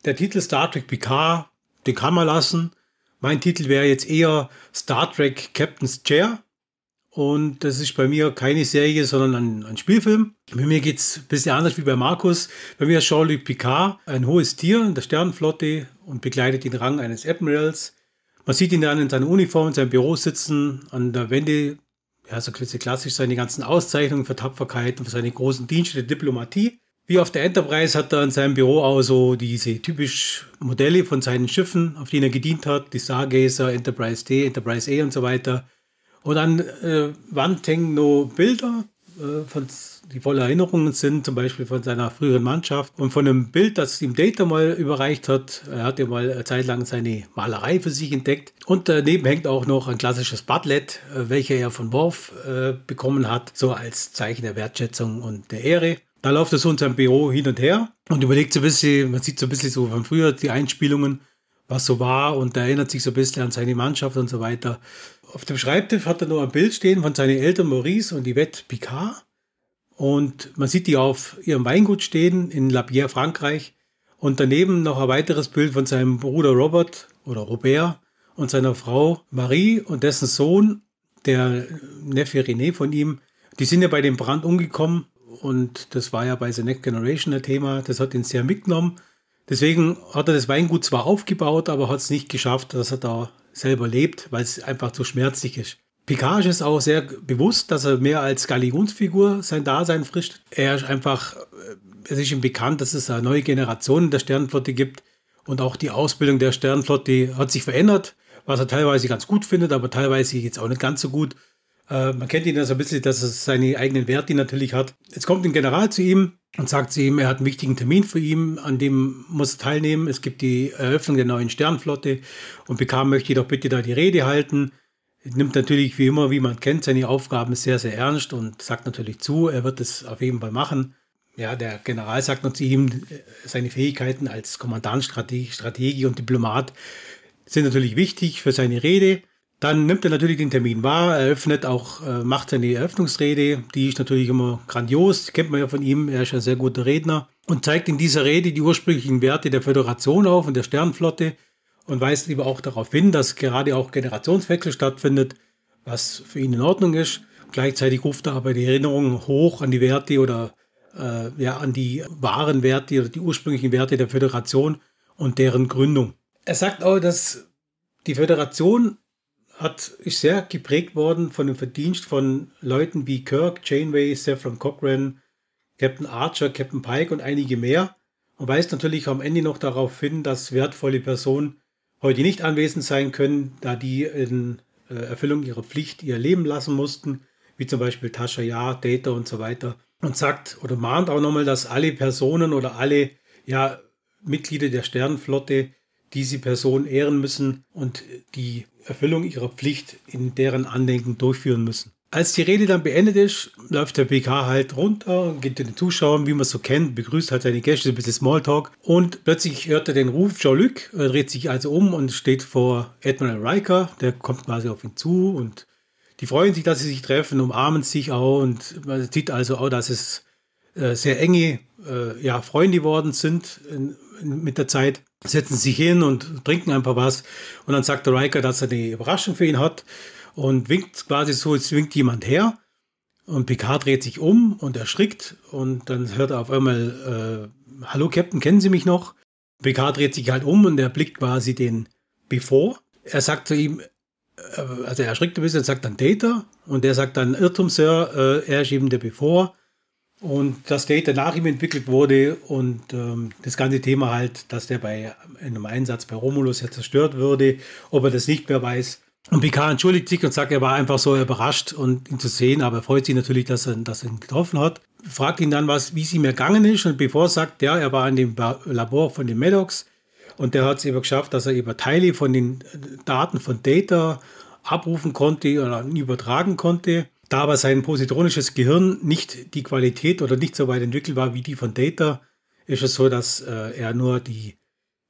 [SPEAKER 1] der Titel Star Trek Picard, den kann man lassen. Mein Titel wäre jetzt eher Star Trek Captain's Chair Und das ist bei mir keine Serie, sondern ein, ein Spielfilm. Bei mir geht es ein bisschen anders wie bei Markus. Bei mir ist Jean-Luc Picard ein hohes Tier in der Sternenflotte und begleitet den Rang eines Admirals. Man sieht ihn dann in seiner Uniform in seinem Büro sitzen, an der Wende, ja, so klassisch seine ganzen Auszeichnungen für Tapferkeit und für seine großen Dienste der Diplomatie. Wie auf der Enterprise hat er in seinem Büro auch so diese typisch Modelle von seinen Schiffen, auf denen er gedient hat, die Stargazer, Enterprise D, Enterprise E und so weiter. Und an äh, hängen nur Bilder, äh, von, die voller Erinnerungen sind, zum Beispiel von seiner früheren Mannschaft. Und von einem Bild, das ihm Data mal überreicht hat. Er hat ja mal eine Zeit lang seine Malerei für sich entdeckt. Und daneben hängt auch noch ein klassisches Butlet, äh, welcher er von Worf äh, bekommen hat, so als Zeichen der Wertschätzung und der Ehre. Da läuft er so in seinem Büro hin und her und überlegt so ein bisschen, man sieht so ein bisschen so von früher die Einspielungen, was so war und erinnert sich so ein bisschen an seine Mannschaft und so weiter. Auf dem Schreibtisch hat er noch ein Bild stehen von seinen Eltern Maurice und Yvette Picard. Und man sieht die auf ihrem Weingut stehen in La Pierre, Frankreich. Und daneben noch ein weiteres Bild von seinem Bruder Robert oder Robert und seiner Frau Marie und dessen Sohn, der Neffe René von ihm. Die sind ja bei dem Brand umgekommen und das war ja bei The Next Generation ein Thema. Das hat ihn sehr mitgenommen. Deswegen hat er das Weingut zwar aufgebaut, aber hat es nicht geschafft, dass er da selber lebt, weil es einfach zu schmerzlich ist. Picard ist auch sehr bewusst, dass er mehr als Galionsfigur sein Dasein frischt. Er ist einfach, äh, es ist ihm bekannt, dass es eine neue Generation in der Sternenflotte gibt und auch die Ausbildung der Sternenflotte hat sich verändert, was er teilweise ganz gut findet, aber teilweise jetzt auch nicht ganz so gut. Äh, man kennt ihn ja so ein bisschen, dass er seine eigenen Werte natürlich hat. Jetzt kommt ein General zu ihm und sagt zu ihm, er hat einen wichtigen Termin für ihn, an dem muss er teilnehmen. Es gibt die Eröffnung der neuen Sternflotte und Picard möchte doch bitte da die Rede halten. Er nimmt natürlich wie immer, wie man kennt, seine Aufgaben sehr, sehr ernst und sagt natürlich zu, er wird es auf jeden Fall machen. Ja, der General sagt noch zu ihm, seine Fähigkeiten als Kommandant, Strateg, Stratege und Diplomat sind natürlich wichtig für seine Rede. Dann nimmt er natürlich den Termin wahr, eröffnet auch, äh, macht seine Eröffnungsrede. Die ist natürlich immer grandios, kennt man ja von ihm, er ist ein sehr guter Redner und zeigt in dieser Rede die ursprünglichen Werte der Föderation auf und der Sternflotte und weist lieber auch darauf hin, dass gerade auch Generationswechsel stattfindet, was für ihn in Ordnung ist. Gleichzeitig ruft er aber die Erinnerung hoch an die Werte oder äh, ja, an die wahren Werte oder die ursprünglichen Werte der Föderation und deren Gründung. Er sagt auch, dass die Föderation hat, ist sehr geprägt worden von dem Verdienst von Leuten wie Kirk, Janeway, Saffron Cochran, Captain Archer, Captain Pike und einige mehr und weist natürlich am Ende noch darauf hin, dass wertvolle Personen heute nicht anwesend sein können, da die in äh, Erfüllung ihrer Pflicht ihr Leben lassen mussten, wie zum Beispiel Tascha Ja, Data und so weiter. Und sagt oder mahnt auch nochmal, dass alle Personen oder alle ja, Mitglieder der Sternenflotte diese Person ehren müssen und die Erfüllung ihrer Pflicht in deren Andenken durchführen müssen. Als die Rede dann beendet ist, läuft der PK halt runter, geht zu den Zuschauern, wie man es so kennt, begrüßt halt seine Gäste, ein bisschen Smalltalk und plötzlich hört er den Ruf Jean-Luc, dreht sich also um und steht vor Admiral Riker, der kommt quasi auf ihn zu und die freuen sich, dass sie sich treffen, umarmen sich auch und man sieht also auch, dass es äh, sehr enge äh, ja, Freunde geworden sind in, in, mit der Zeit setzen sich hin und trinken ein paar was. Und dann sagt der Riker, dass er eine Überraschung für ihn hat und winkt quasi so, es winkt jemand her. Und Picard dreht sich um und erschrickt und dann hört er auf einmal, äh, hallo Captain, kennen Sie mich noch? Picard dreht sich halt um und er blickt quasi den Before. Er sagt zu ihm, äh, also er erschrickt ein bisschen, sagt dann Data und der sagt dann Irrtum, Sir, äh, er ist eben der Before. Und dass Data nach ihm entwickelt wurde und ähm, das ganze Thema halt, dass der bei einem Einsatz bei Romulus ja zerstört würde, ob er das nicht mehr weiß. Und Picard entschuldigt sich und sagt, er war einfach so überrascht und ihn zu sehen, aber er freut sich natürlich, dass er, dass er ihn getroffen hat. Fragt ihn dann, was, wie es ihm ergangen ist und bevor er sagt, ja, er war in dem Labor von den Maddox und der hat es eben geschafft, dass er über Teile von den Daten von Data abrufen konnte oder übertragen konnte. Da aber sein positronisches Gehirn nicht die Qualität oder nicht so weit entwickelt war wie die von Data, ist es so, dass äh, er nur die,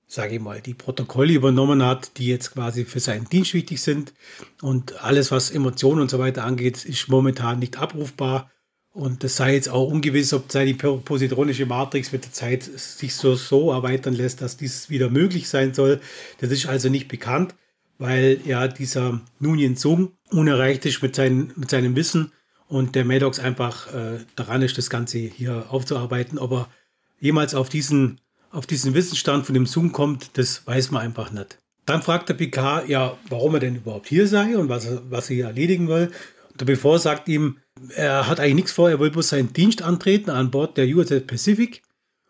[SPEAKER 1] sage ich mal, die Protokolle übernommen hat, die jetzt quasi für seinen Dienst wichtig sind. Und alles, was Emotionen und so weiter angeht, ist momentan nicht abrufbar. Und das sei jetzt auch ungewiss, ob seine positronische Matrix mit der Zeit sich so, so erweitern lässt, dass dies wieder möglich sein soll. Das ist also nicht bekannt weil ja dieser Nunien Sung unerreicht ist mit, seinen, mit seinem Wissen und der Maddox einfach äh, daran ist, das Ganze hier aufzuarbeiten. Ob er jemals auf diesen, auf diesen Wissensstand von dem Zoom kommt, das weiß man einfach nicht. Dann fragt der Picard, ja, warum er denn überhaupt hier sei und was er, was er hier erledigen will. Und der Bevor sagt ihm, er hat eigentlich nichts vor, er will bloß seinen Dienst antreten an Bord der USS Pacific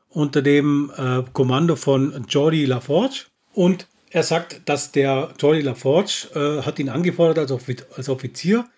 [SPEAKER 1] unter dem äh, Kommando von Jordi LaForge. Und er sagt, dass der Jordi LaForge äh, hat ihn angefordert als, Offiz als Offizier,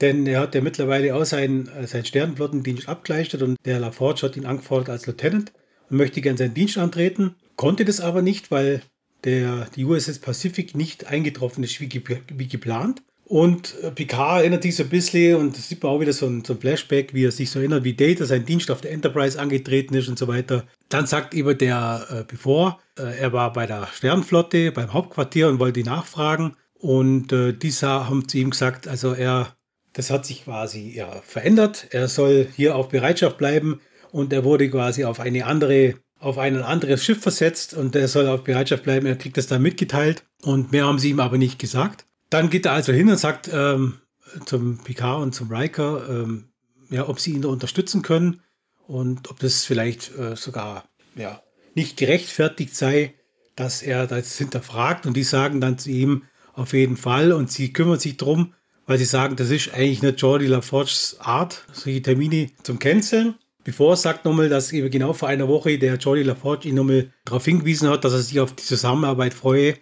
[SPEAKER 1] denn er hat ja mittlerweile auch seinen, äh, seinen Sternenflottendienst abgeleistet und der LaForge hat ihn angefordert als Lieutenant und möchte gern seinen Dienst antreten, konnte das aber nicht, weil der, die USS Pacific nicht eingetroffen ist wie, wie geplant. Und äh, Picard erinnert sich so ein bisschen und das sieht man auch wieder so ein, so ein, Flashback, wie er sich so erinnert, wie Data sein Dienst auf der Enterprise angetreten ist und so weiter. Dann sagt eben der äh, Bevor, äh, er war bei der Sternflotte, beim Hauptquartier und wollte nachfragen. Und äh, dieser haben zu ihm gesagt, also er, das hat sich quasi ja, verändert. Er soll hier auf Bereitschaft bleiben und er wurde quasi auf eine andere, auf ein anderes Schiff versetzt und er soll auf Bereitschaft bleiben. Er kriegt das dann mitgeteilt und mehr haben sie ihm aber nicht gesagt. Dann geht er also hin und sagt ähm, zum Picard und zum Riker, ähm, ja, ob sie ihn da unterstützen können und ob das vielleicht äh, sogar ja, nicht gerechtfertigt sei, dass er das hinterfragt. Und die sagen dann zu ihm auf jeden Fall und sie kümmern sich drum, weil sie sagen, das ist eigentlich nicht Jordi LaForges Art, solche Termine zum Canceln. Bevor er sagt nochmal, dass eben genau vor einer Woche der Jordi LaForge ihn nochmal darauf hingewiesen hat, dass er sich auf die Zusammenarbeit freue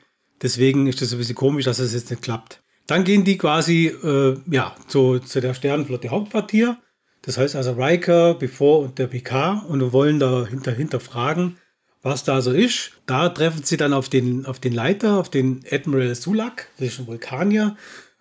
[SPEAKER 1] Deswegen ist das ein bisschen komisch, dass es jetzt nicht klappt. Dann gehen die quasi äh, ja, zu, zu der Sternenflotte Hauptquartier. Das heißt also Riker, Before und der PK und wollen da hinter, hinterfragen, was da so ist. Da treffen sie dann auf den, auf den Leiter, auf den Admiral Sulak, das ist ein Vulkanier.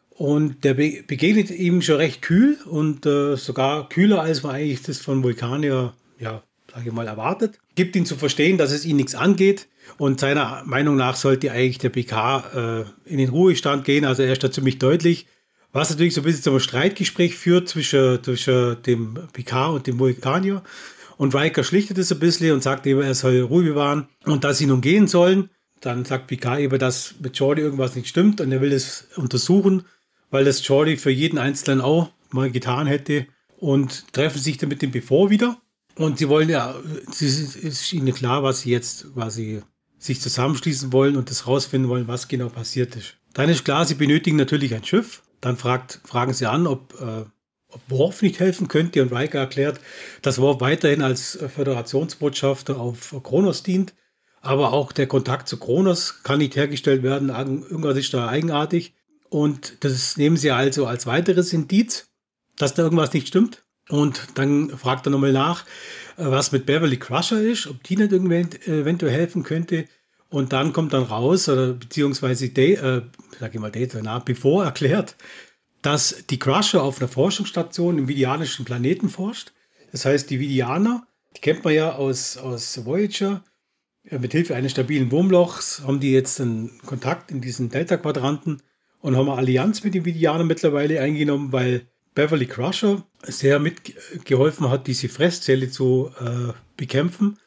[SPEAKER 1] Und der be begegnet ihm schon recht kühl und äh, sogar kühler, als man eigentlich das von Vulkanier, ja, sage ich mal, erwartet. Gibt ihn zu verstehen, dass es ihn nichts angeht. Und seiner Meinung nach sollte eigentlich der PK äh, in den Ruhestand gehen. Also er ist da ziemlich deutlich. Was natürlich so ein bisschen zum Streitgespräch führt zwischen, zwischen dem PK und dem Vulkanier. Und Riker schlichtet es ein bisschen und sagt eben, er soll Ruhe bewahren und dass sie nun gehen sollen. Dann sagt Picard eben, dass mit Jordi irgendwas nicht stimmt und er will es untersuchen, weil das Jordi für jeden Einzelnen auch mal getan hätte. Und treffen sich dann mit dem Bevor wieder. Und sie wollen ja, es ist ihnen klar, was sie jetzt quasi sich zusammenschließen wollen und das rausfinden wollen, was genau passiert ist. Dann ist klar, sie benötigen natürlich ein Schiff. Dann fragt, fragen sie an, ob, äh, ob Worf nicht helfen könnte. Und Riker erklärt, dass Worf weiterhin als Föderationsbotschafter auf Kronos dient. Aber auch der Kontakt zu Kronos kann nicht hergestellt werden. Irgendwas ist da eigenartig. Und das nehmen sie also als weiteres Indiz, dass da irgendwas nicht stimmt. Und dann fragt er nochmal nach, äh, was mit Beverly Crusher ist, ob die nicht eventuell helfen könnte. Und dann kommt dann raus, oder beziehungsweise, äh, sag ich mal, Data, na, bevor erklärt, dass die Crusher auf einer Forschungsstation im Vidianischen Planeten forscht. Das heißt, die Vidianer, die kennt man ja aus, aus Voyager, äh, mit Hilfe eines stabilen Wurmlochs haben die jetzt einen Kontakt in diesen Delta-Quadranten und haben eine Allianz mit den Vidianern mittlerweile eingenommen, weil Beverly Crusher sehr mitgeholfen hat, diese Fresszelle zu äh, bekämpfen,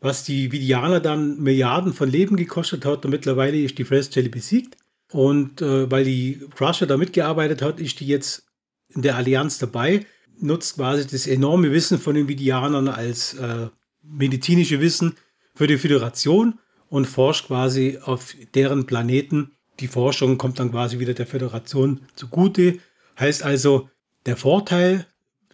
[SPEAKER 1] was die Vidianer dann Milliarden von Leben gekostet hat und mittlerweile ist die Fresszelle besiegt. Und äh, weil die Crusher da mitgearbeitet hat, ist die jetzt in der Allianz dabei, nutzt quasi das enorme Wissen von den Vidianern als äh, medizinische Wissen für die Föderation und forscht quasi auf deren Planeten. Die Forschung kommt dann quasi wieder der Föderation zugute. Heißt also, der Vorteil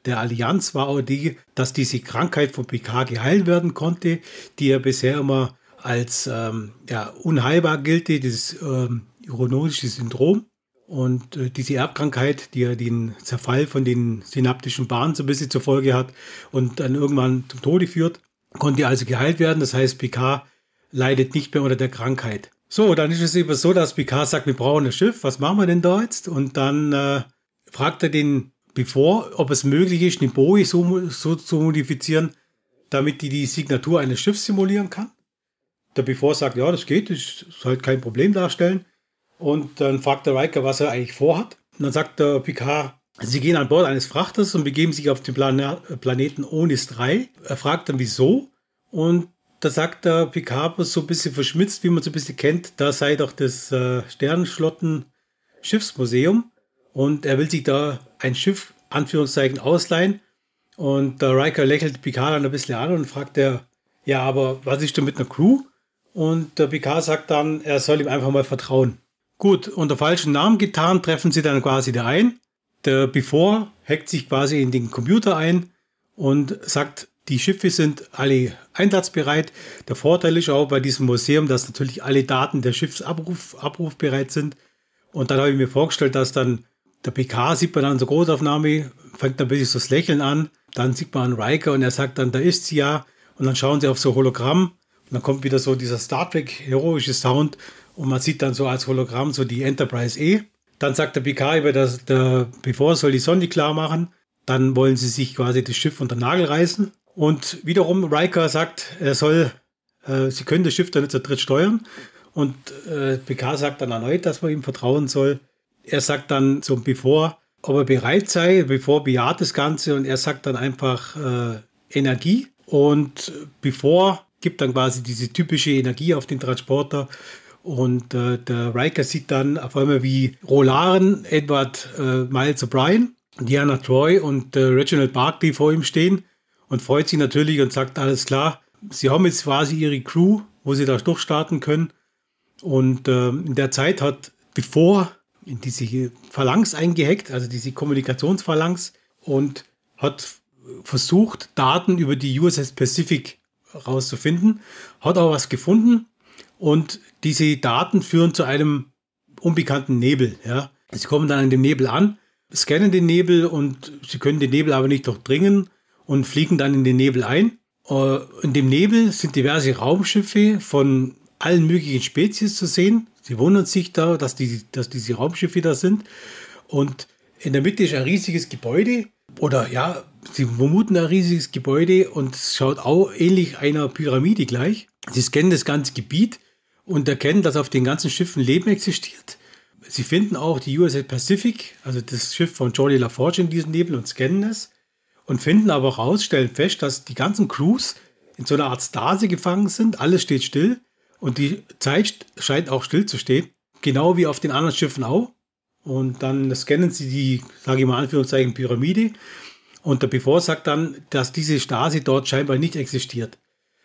[SPEAKER 1] der Allianz war auch die, dass diese Krankheit von Picard geheilt werden konnte, die er bisher immer als ähm, ja, unheilbar gilt, dieses ähm, ironische Syndrom. Und äh, diese Erbkrankheit, die ja den Zerfall von den synaptischen Bahnen so ein bisschen zur Folge hat und dann irgendwann zum Tode führt, konnte also geheilt werden. Das heißt, Picard leidet nicht mehr unter der Krankheit. So, dann ist es eben so, dass Picard sagt, wir brauchen ein Schiff, was machen wir denn da jetzt? Und dann äh, fragt er den bevor, ob es möglich ist, eine Boje so, so zu modifizieren, damit die die Signatur eines Schiffs simulieren kann. Der Bevor sagt, ja, das geht, das soll kein Problem darstellen. Und dann fragt der Riker, was er eigentlich vorhat. Und dann sagt der Picard, sie gehen an Bord eines Frachters und begeben sich auf den Plan Planeten Onis 3. Er fragt dann, wieso. Und da sagt der Picard so ein bisschen verschmitzt, wie man so ein bisschen kennt, da sei doch das äh, Sternenschlotten Schiffsmuseum. Und er will sich da ein Schiff, Anführungszeichen, ausleihen. Und der Riker lächelt Picard dann ein bisschen an und fragt er, ja, aber was ist denn mit einer Crew? Und der Picard sagt dann, er soll ihm einfach mal vertrauen. Gut, unter falschen Namen getan, treffen sie dann quasi da ein. Der Before hackt sich quasi in den Computer ein und sagt, die Schiffe sind alle einsatzbereit. Der Vorteil ist auch bei diesem Museum, dass natürlich alle Daten der Schiffs abruf, abrufbereit sind. Und dann habe ich mir vorgestellt, dass dann der PK sieht man dann so Großaufnahme, fängt dann ein bisschen so das Lächeln an. Dann sieht man einen Riker und er sagt dann, da ist sie ja. Und dann schauen sie auf so Hologramm. Und dann kommt wieder so dieser Star Trek heroische Sound. Und man sieht dann so als Hologramm so die Enterprise E. Dann sagt der PK über das, der, bevor soll die Sonde klar machen. Dann wollen sie sich quasi das Schiff unter den Nagel reißen. Und wiederum Riker sagt, er soll, äh, sie können das Schiff dann nicht zu dritt steuern. Und äh, Picard sagt dann erneut, dass man ihm vertrauen soll. Er sagt dann so bevor, ob er bereit sei, bevor bejaht das Ganze und er sagt dann einfach äh, Energie und bevor gibt dann quasi diese typische Energie auf den Transporter und äh, der Riker sieht dann auf einmal wie Rolaren, Edward äh, Miles O'Brien, Diana Troy und äh, Reginald Barkley vor ihm stehen und freut sich natürlich und sagt, alles klar, sie haben jetzt quasi ihre Crew, wo sie da durchstarten können. Und äh, in der Zeit hat, bevor in diese Phalanx eingehackt, also diese Kommunikationsphalanx, und hat versucht, Daten über die USS Pacific rauszufinden, hat auch was gefunden und diese Daten führen zu einem unbekannten Nebel. Ja. Sie kommen dann an dem Nebel an, scannen den Nebel und sie können den Nebel aber nicht durchdringen und fliegen dann in den Nebel ein. Äh, in dem Nebel sind diverse Raumschiffe von allen möglichen Spezies zu sehen. Sie wundern sich da, dass, die, dass diese Raumschiffe da sind. Und in der Mitte ist ein riesiges Gebäude. Oder ja, sie vermuten ein riesiges Gebäude und es schaut auch ähnlich einer Pyramide gleich. Sie scannen das ganze Gebiet und erkennen, dass auf den ganzen Schiffen Leben existiert. Sie finden auch die USS Pacific, also das Schiff von Jordi LaForge in diesem Nebel und scannen es und finden aber raus, stellen fest, dass die ganzen Crews in so einer Art Stase gefangen sind. Alles steht still und die Zeit scheint auch still zu stehen. Genau wie auf den anderen Schiffen auch. Und dann scannen sie die, sage ich mal Anführungszeichen, Pyramide. Und der Before sagt dann, dass diese Stasi dort scheinbar nicht existiert.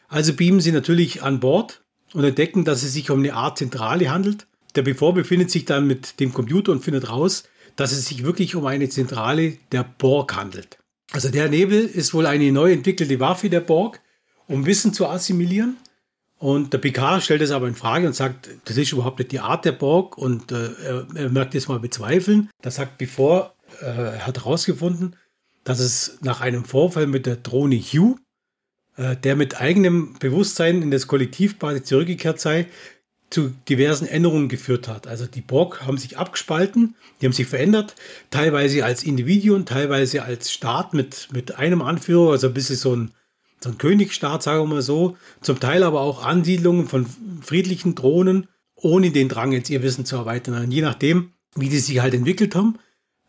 [SPEAKER 1] Also beamen sie natürlich an Bord und entdecken, dass es sich um eine Art Zentrale handelt. Der Before befindet sich dann mit dem Computer und findet raus, dass es sich wirklich um eine Zentrale der Borg handelt. Also der Nebel ist wohl eine neu entwickelte Waffe der Borg, um Wissen zu assimilieren. Und der Picard stellt es aber in Frage und sagt, das ist überhaupt nicht die Art der Borg und äh, er, er merkt es mal bezweifeln. Da sagt bevor, äh, er hat herausgefunden, dass es nach einem Vorfall mit der Drohne Hugh, äh, der mit eigenem Bewusstsein in das Kollektiv quasi zurückgekehrt sei, zu diversen Änderungen geführt hat. Also die Borg haben sich abgespalten, die haben sich verändert, teilweise als Individuen, teilweise als Staat mit, mit einem Anführer, also ein bisschen so ein, so ein Königsstaat, sagen wir mal so, zum Teil aber auch Ansiedlungen von friedlichen Drohnen, ohne den Drang, jetzt ihr Wissen zu erweitern. Und je nachdem, wie die sich halt entwickelt haben.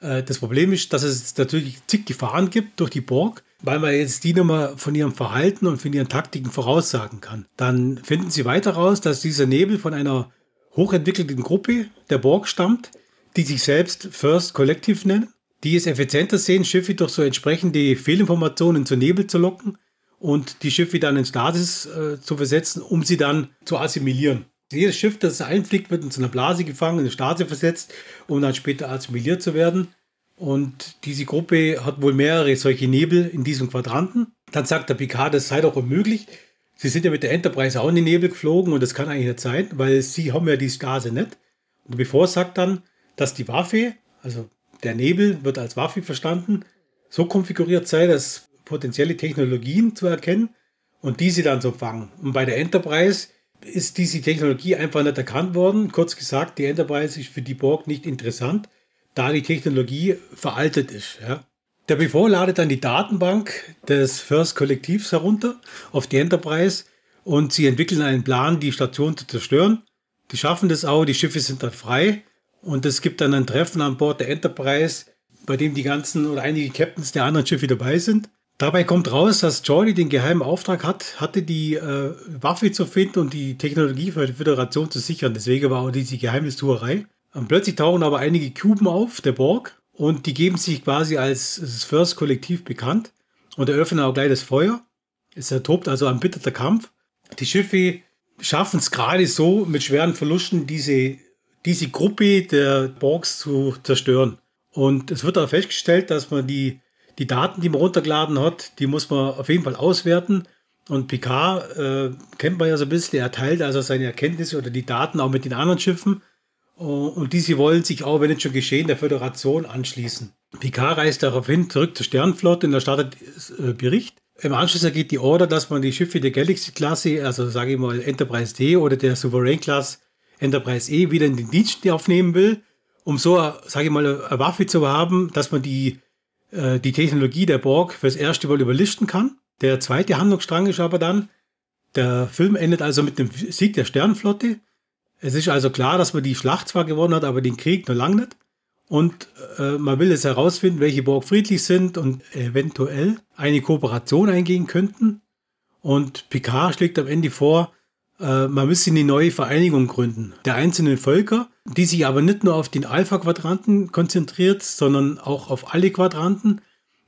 [SPEAKER 1] Äh, das Problem ist, dass es natürlich zig Gefahren gibt durch die Borg weil man jetzt die Nummer von ihrem Verhalten und von ihren Taktiken voraussagen kann. Dann finden sie weiter raus, dass dieser Nebel von einer hochentwickelten Gruppe der Borg stammt, die sich selbst First Collective nennen, die es effizienter sehen, Schiffe durch so entsprechende Fehlinformationen zu Nebel zu locken und die Schiffe dann in Stasis äh, zu versetzen, um sie dann zu assimilieren. Jedes Schiff, das einfliegt, wird in so einer Blase gefangen, in eine Stase versetzt, um dann später assimiliert zu werden. Und diese Gruppe hat wohl mehrere solche Nebel in diesem Quadranten. Dann sagt der Picard, das sei doch unmöglich. Sie sind ja mit der Enterprise auch in den Nebel geflogen und das kann eigentlich nicht sein, weil sie haben ja die Stase nicht. Und bevor sagt dann, dass die Waffe, also der Nebel wird als Waffe verstanden, so konfiguriert sei, dass potenzielle Technologien zu erkennen und diese dann zu fangen. Und bei der Enterprise ist diese Technologie einfach nicht erkannt worden. Kurz gesagt, die Enterprise ist für die Borg nicht interessant da die Technologie veraltet ist. Ja. Der Before ladet dann die Datenbank des First Kollektivs herunter auf die Enterprise und sie entwickeln einen Plan, die Station zu zerstören. Die schaffen das auch, die Schiffe sind dann frei und es gibt dann ein Treffen an Bord der Enterprise, bei dem die ganzen oder einige Captains der anderen Schiffe dabei sind. Dabei kommt raus, dass Jordi den geheimen Auftrag hat, hatte die äh, Waffe zu finden und die Technologie für die Föderation zu sichern. Deswegen war auch diese Geheimnistuerei. Und plötzlich tauchen aber einige Kuben auf, der Borg, und die geben sich quasi als das First-Kollektiv bekannt und eröffnen auch gleich das Feuer. Es tobt also ein bitterer Kampf. Die Schiffe schaffen es gerade so, mit schweren Verlusten diese, diese Gruppe der Borgs zu zerstören. Und es wird auch festgestellt, dass man die, die Daten, die man runtergeladen hat, die muss man auf jeden Fall auswerten. Und Picard äh, kennt man ja so ein bisschen, er teilt also seine Erkenntnisse oder die Daten auch mit den anderen Schiffen. Und diese wollen sich auch, wenn nicht schon geschehen, der Föderation anschließen. Picard reist daraufhin zurück zur Sternflotte und er startet äh, Bericht. Im Anschluss ergeht die Order, dass man die Schiffe der Galaxy-Klasse, also sage ich mal Enterprise D oder der Sovereign-Class Enterprise E, wieder in den Dienst aufnehmen will, um so, sage ich mal, eine Waffe zu haben, dass man die, äh, die Technologie der Borg fürs erste Mal überlisten kann. Der zweite Handlungsstrang ist aber dann, der Film endet also mit dem Sieg der Sternflotte. Es ist also klar, dass man die Schlacht zwar gewonnen hat, aber den Krieg noch lange nicht. Und äh, man will jetzt herausfinden, welche Borg friedlich sind und eventuell eine Kooperation eingehen könnten. Und Picard schlägt am Ende vor, äh, man müsse eine neue Vereinigung gründen der einzelnen Völker, die sich aber nicht nur auf den Alpha-Quadranten konzentriert, sondern auch auf alle Quadranten.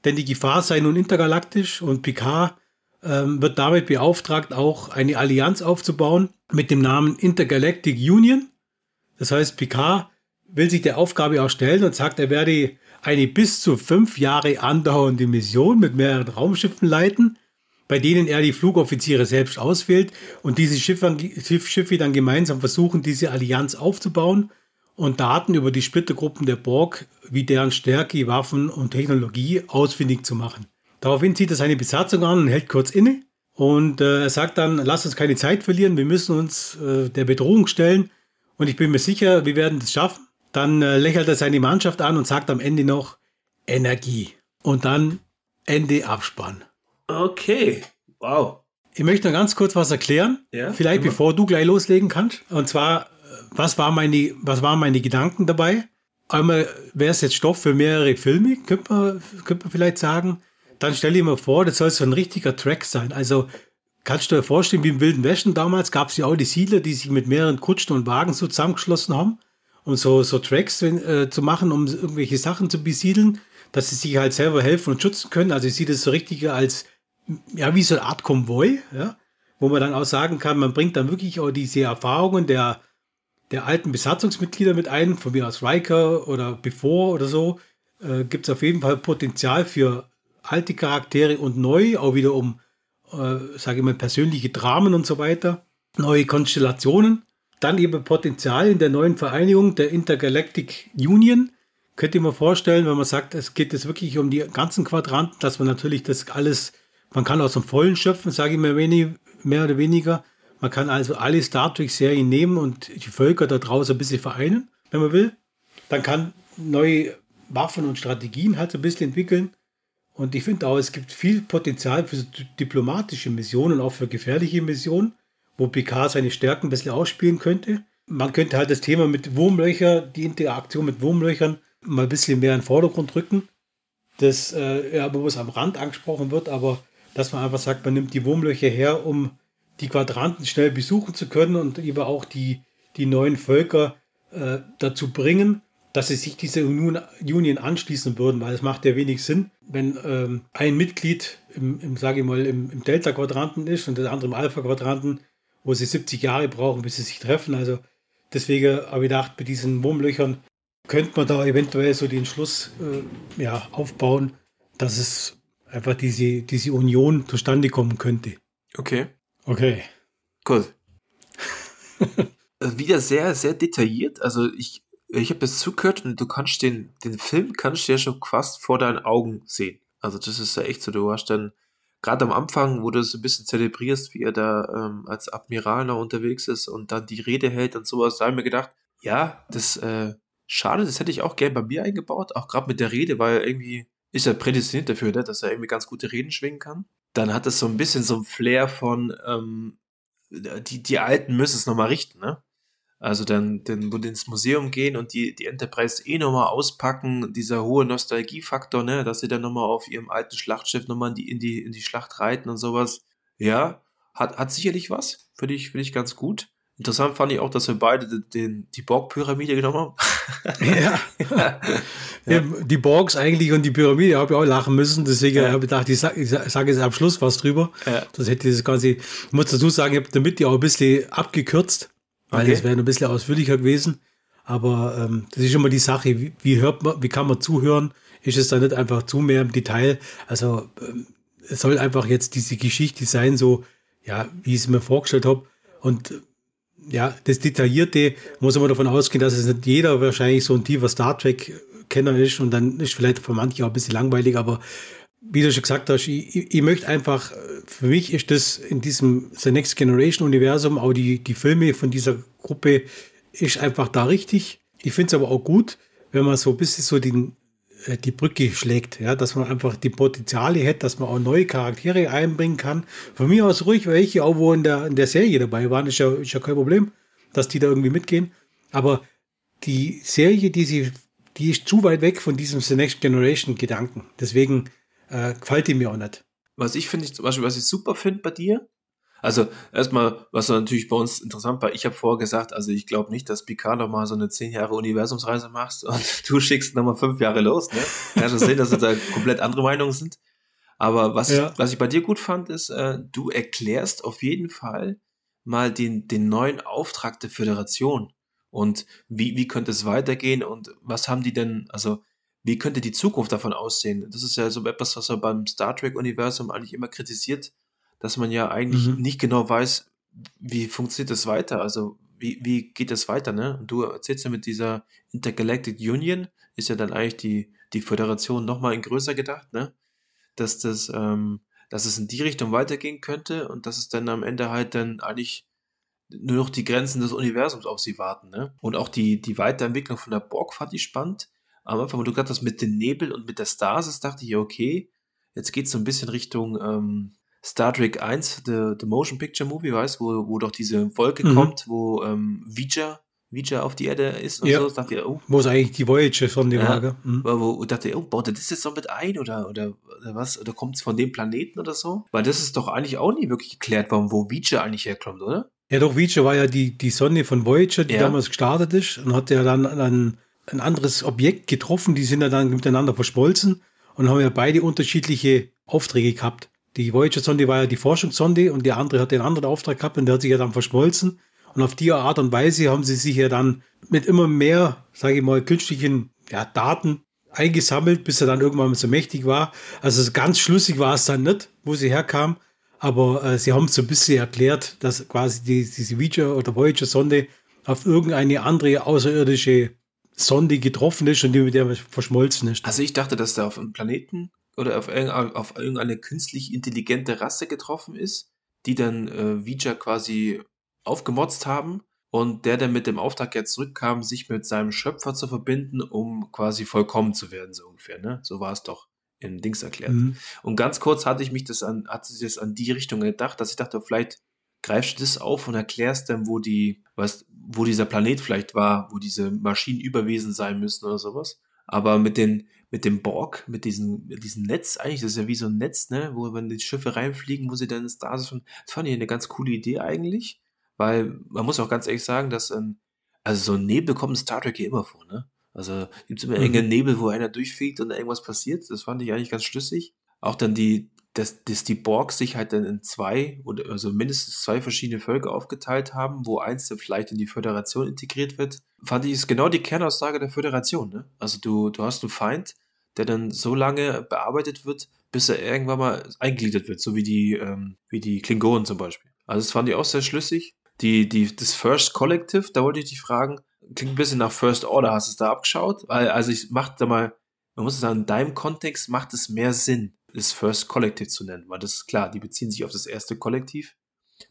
[SPEAKER 1] Denn die Gefahr sei nun intergalaktisch und Picard äh, wird damit beauftragt, auch eine Allianz aufzubauen mit dem Namen Intergalactic Union. Das heißt, Picard will sich der Aufgabe auch stellen und sagt, er werde eine bis zu fünf Jahre andauernde Mission mit mehreren Raumschiffen leiten, bei denen er die Flugoffiziere selbst auswählt und diese Schiffe, Schiffe dann gemeinsam versuchen, diese Allianz aufzubauen und Daten über die Splittergruppen der Borg, wie deren Stärke, Waffen und Technologie ausfindig zu machen. Daraufhin zieht er seine Besatzung an und hält kurz inne und äh, er sagt dann, lass uns keine Zeit verlieren, wir müssen uns äh, der Bedrohung stellen und ich bin mir sicher, wir werden das schaffen. Dann äh, lächelt er seine Mannschaft an und sagt am Ende noch Energie. Und dann Ende Abspann.
[SPEAKER 2] Okay, wow.
[SPEAKER 1] Ich möchte noch ganz kurz was erklären. Ja, Vielleicht immer. bevor du gleich loslegen kannst. Und zwar, was, war meine, was waren meine Gedanken dabei? Einmal wäre es jetzt Stoff für mehrere Filme, könnte man, könnte man vielleicht sagen. Dann stelle ich mir vor, das soll so ein richtiger Track sein. Also kannst du dir vorstellen, wie im Wilden Westen damals gab es ja auch die Siedler, die sich mit mehreren Kutschen und Wagen so zusammengeschlossen haben um so, so Tracks äh, zu machen, um irgendwelche Sachen zu besiedeln, dass sie sich halt selber helfen und schützen können. Also ich sehe das so richtig als, ja, wie so eine Art Konvoi, ja, wo man dann auch sagen kann, man bringt dann wirklich auch diese Erfahrungen der, der alten Besatzungsmitglieder mit ein, von mir aus Riker oder Before oder so, äh, gibt es auf jeden Fall Potenzial für alte Charaktere und neu, auch wieder um, äh, sage ich mal, persönliche Dramen und so weiter, neue Konstellationen. Dann eben Potenzial in der neuen Vereinigung der Intergalactic Union. Könnt ihr mir vorstellen, wenn man sagt, es geht jetzt wirklich um die ganzen Quadranten, dass man natürlich das alles, man kann aus dem Vollen schöpfen, sage ich mir wenig, mehr oder weniger. Man kann also alle Star Trek-Serien nehmen und die Völker da draußen ein bisschen vereinen, wenn man will. Dann kann neue Waffen und Strategien halt so ein bisschen entwickeln. Und ich finde auch, es gibt viel Potenzial für diplomatische Missionen, auch für gefährliche Missionen wo Picard seine Stärken ein bisschen ausspielen könnte. Man könnte halt das Thema mit Wurmlöcher, die Interaktion mit Wurmlöchern mal ein bisschen mehr in den Vordergrund rücken. Das äh, ja bewusst am Rand angesprochen wird, aber dass man einfach sagt, man nimmt die Wurmlöcher her, um die Quadranten schnell besuchen zu können und eben auch die, die neuen Völker äh, dazu bringen, dass sie sich dieser Union anschließen würden, weil es macht ja wenig Sinn, wenn ähm, ein Mitglied im, im sage ich mal, im, im Delta-Quadranten ist und das andere im Alpha-Quadranten, wo sie 70 Jahre brauchen, bis sie sich treffen. Also deswegen habe ich gedacht, bei diesen Wurmlöchern könnte man da eventuell so den Schluss äh, ja, aufbauen, dass es einfach diese, diese Union zustande kommen könnte.
[SPEAKER 2] Okay.
[SPEAKER 1] Okay.
[SPEAKER 2] Cool. also wieder sehr, sehr detailliert. Also ich, ich habe das zugehört und du kannst den, den Film kannst du ja schon fast vor deinen Augen sehen. Also das ist ja echt so, du hast dann gerade am Anfang, wo du so ein bisschen zelebrierst, wie er da ähm, als Admiral noch unterwegs ist und dann die Rede hält und sowas, da habe ich mir gedacht, ja, das äh, schade, das hätte ich auch gern bei mir eingebaut, auch gerade mit der Rede, weil irgendwie ist er prädestiniert dafür, ne, dass er irgendwie ganz gute Reden schwingen kann. Dann hat es so ein bisschen so ein Flair von, ähm, die, die Alten müssen es nochmal richten, ne? Also dann, dann ins Museum gehen und die, die Enterprise eh nochmal auspacken, dieser hohe Nostalgiefaktor, ne, dass sie dann nochmal auf ihrem alten Schlachtschiff nochmal in die, in die, in die Schlacht reiten und sowas. Ja, hat, hat sicherlich was. Finde ich, finde ich ganz gut. Interessant fand ich auch, dass wir beide den, die Borg-Pyramide genommen haben.
[SPEAKER 1] Ja. ja. Die Borgs eigentlich und die Pyramide habe ich auch lachen müssen. Deswegen ja. habe ich gedacht, ich sage ich sag jetzt am Schluss was drüber. Ja. Das hätte das Ganze, ich muss dazu sagen, ich habe damit ja auch ein bisschen abgekürzt, weil okay. das wäre ein bisschen ausführlicher gewesen. Aber ähm, das ist immer die Sache, wie, wie, hört man, wie kann man zuhören? Ist es dann nicht einfach zu mehr im Detail? Also ähm, es soll einfach jetzt diese Geschichte sein, so ja, wie ich es mir vorgestellt habe. Und ja, das Detaillierte muss man davon ausgehen, dass es nicht jeder wahrscheinlich so ein tiefer Star Trek-Kenner ist und dann ist vielleicht für manche auch ein bisschen langweilig, aber wie du schon gesagt hast, ich, ich, möchte einfach, für mich ist das in diesem The Next Generation Universum, auch die, die Filme von dieser Gruppe, ist einfach da richtig. Ich finde es aber auch gut, wenn man so ein bisschen so den, die Brücke schlägt, ja, dass man einfach die Potenziale hätte, dass man auch neue Charaktere einbringen kann. Von mir aus ruhig welche, auch wo in der, in der Serie dabei waren, ist ja, ist ja kein Problem, dass die da irgendwie mitgehen. Aber die Serie, die sie, die ist zu weit weg von diesem The Next Generation Gedanken. Deswegen äh, gefällt die mir auch nicht.
[SPEAKER 2] Was ich finde, zum Beispiel, was ich super finde bei dir, also erstmal, was natürlich bei uns interessant war, ich habe vorher gesagt, also ich glaube nicht, dass Picard noch mal so eine zehn Jahre Universumsreise machst und du schickst nochmal fünf Jahre los. Ne? Ja, schon sehen, dass wir da komplett andere Meinungen sind. Aber was, ja. ich, was ich bei dir gut fand, ist, äh, du erklärst auf jeden Fall mal den, den neuen Auftrag der Föderation und wie, wie könnte es weitergehen und was haben die denn, also wie könnte die Zukunft davon aussehen? Das ist ja so etwas, was er beim Star Trek-Universum eigentlich immer kritisiert dass man ja eigentlich mhm. nicht genau weiß, wie funktioniert das weiter? Also wie, wie geht das weiter, ne? Und du erzählst ja mit dieser Intergalactic Union, ist ja dann eigentlich die, die Föderation nochmal in größer gedacht, ne? Dass das, ähm, dass es in die Richtung weitergehen könnte und dass es dann am Ende halt dann eigentlich nur noch die Grenzen des Universums auf sie warten, ne? Und auch die, die Weiterentwicklung von der Borg fand ich spannend. Am Anfang, wo du gerade das mit dem Nebel und mit der Stasis, dachte ich, okay, jetzt geht es so ein bisschen Richtung, ähm, Star Trek 1, the, the Motion Picture Movie, weißt wo, wo doch diese Wolke mhm. kommt, wo ähm, Vija, Vija auf die Erde ist und ja. so. Dachte ich, oh.
[SPEAKER 1] Wo ist eigentlich die Voyager von dem ja, Lager?
[SPEAKER 2] Mhm. Wo, wo dachte ich, oh, baut er das jetzt noch mit ein oder, oder, oder was? Oder kommt es von dem Planeten oder so? Weil das ist doch eigentlich auch nie wirklich geklärt worden, wo Vija eigentlich herkommt, oder?
[SPEAKER 1] Ja, doch, Vija war ja die, die Sonne von Voyager, die ja. damals gestartet ist und hat ja dann ein, ein anderes Objekt getroffen, die sind ja dann miteinander verschmolzen und haben ja beide unterschiedliche Aufträge gehabt. Die Voyager-Sonde war ja die Forschungssonde und die andere hat den anderen Auftrag gehabt und der hat sich ja dann verschmolzen. Und auf die Art und Weise haben sie sich ja dann mit immer mehr, sage ich mal, künstlichen ja, Daten eingesammelt, bis er dann irgendwann so mächtig war. Also ganz schlüssig war es dann nicht, wo sie herkam. Aber äh, sie haben so ein bisschen erklärt, dass quasi die, diese Voyager oder Voyager-Sonde auf irgendeine andere außerirdische Sonde getroffen ist und die mit der verschmolzen ist.
[SPEAKER 2] Also ich dachte, dass da auf einem Planeten oder auf, auf irgendeine künstlich intelligente Rasse getroffen ist, die dann äh, Vija quasi aufgemotzt haben und der dann mit dem Auftrag jetzt zurückkam, sich mit seinem Schöpfer zu verbinden, um quasi vollkommen zu werden, so ungefähr. Ne? So war es doch in Dings erklärt. Mhm. Und ganz kurz hatte ich mich das an, hatte sich das an die Richtung gedacht, dass ich dachte, vielleicht greifst du das auf und erklärst dann, wo die, was, wo dieser Planet vielleicht war, wo diese Maschinen überwesen sein müssen oder sowas. Aber mit den, mit dem Borg, mit diesem, mit diesem Netz, eigentlich, das ist ja wie so ein Netz, ne, wo wenn die Schiffe reinfliegen, wo sie dann da sind. Das fand ich eine ganz coole Idee eigentlich, weil man muss auch ganz ehrlich sagen, dass ein, also so ein Nebel kommt in Star Trek hier immer vor, ne? Also gibt es immer mhm. irgendeinen Nebel, wo einer durchfliegt und irgendwas passiert. Das fand ich eigentlich ganz schlüssig. Auch dann die, dass, dass die Borg sich halt dann in zwei oder also mindestens zwei verschiedene Völker aufgeteilt haben, wo eins dann vielleicht in die Föderation integriert wird, fand ich ist genau die Kernaussage der Föderation. Ne? Also du, du hast einen Feind, der dann so lange bearbeitet wird, bis er irgendwann mal eingegliedert wird, so wie die, ähm, wie die Klingonen zum Beispiel. Also das fand ich auch sehr schlüssig. Die, die, das First Collective, da wollte ich dich fragen, klingt ein bisschen nach First Order, hast du es da abgeschaut? Also ich mach da mal, man muss sagen, in deinem Kontext macht es mehr Sinn, das First Collective zu nennen, weil das ist klar, die beziehen sich auf das erste Kollektiv.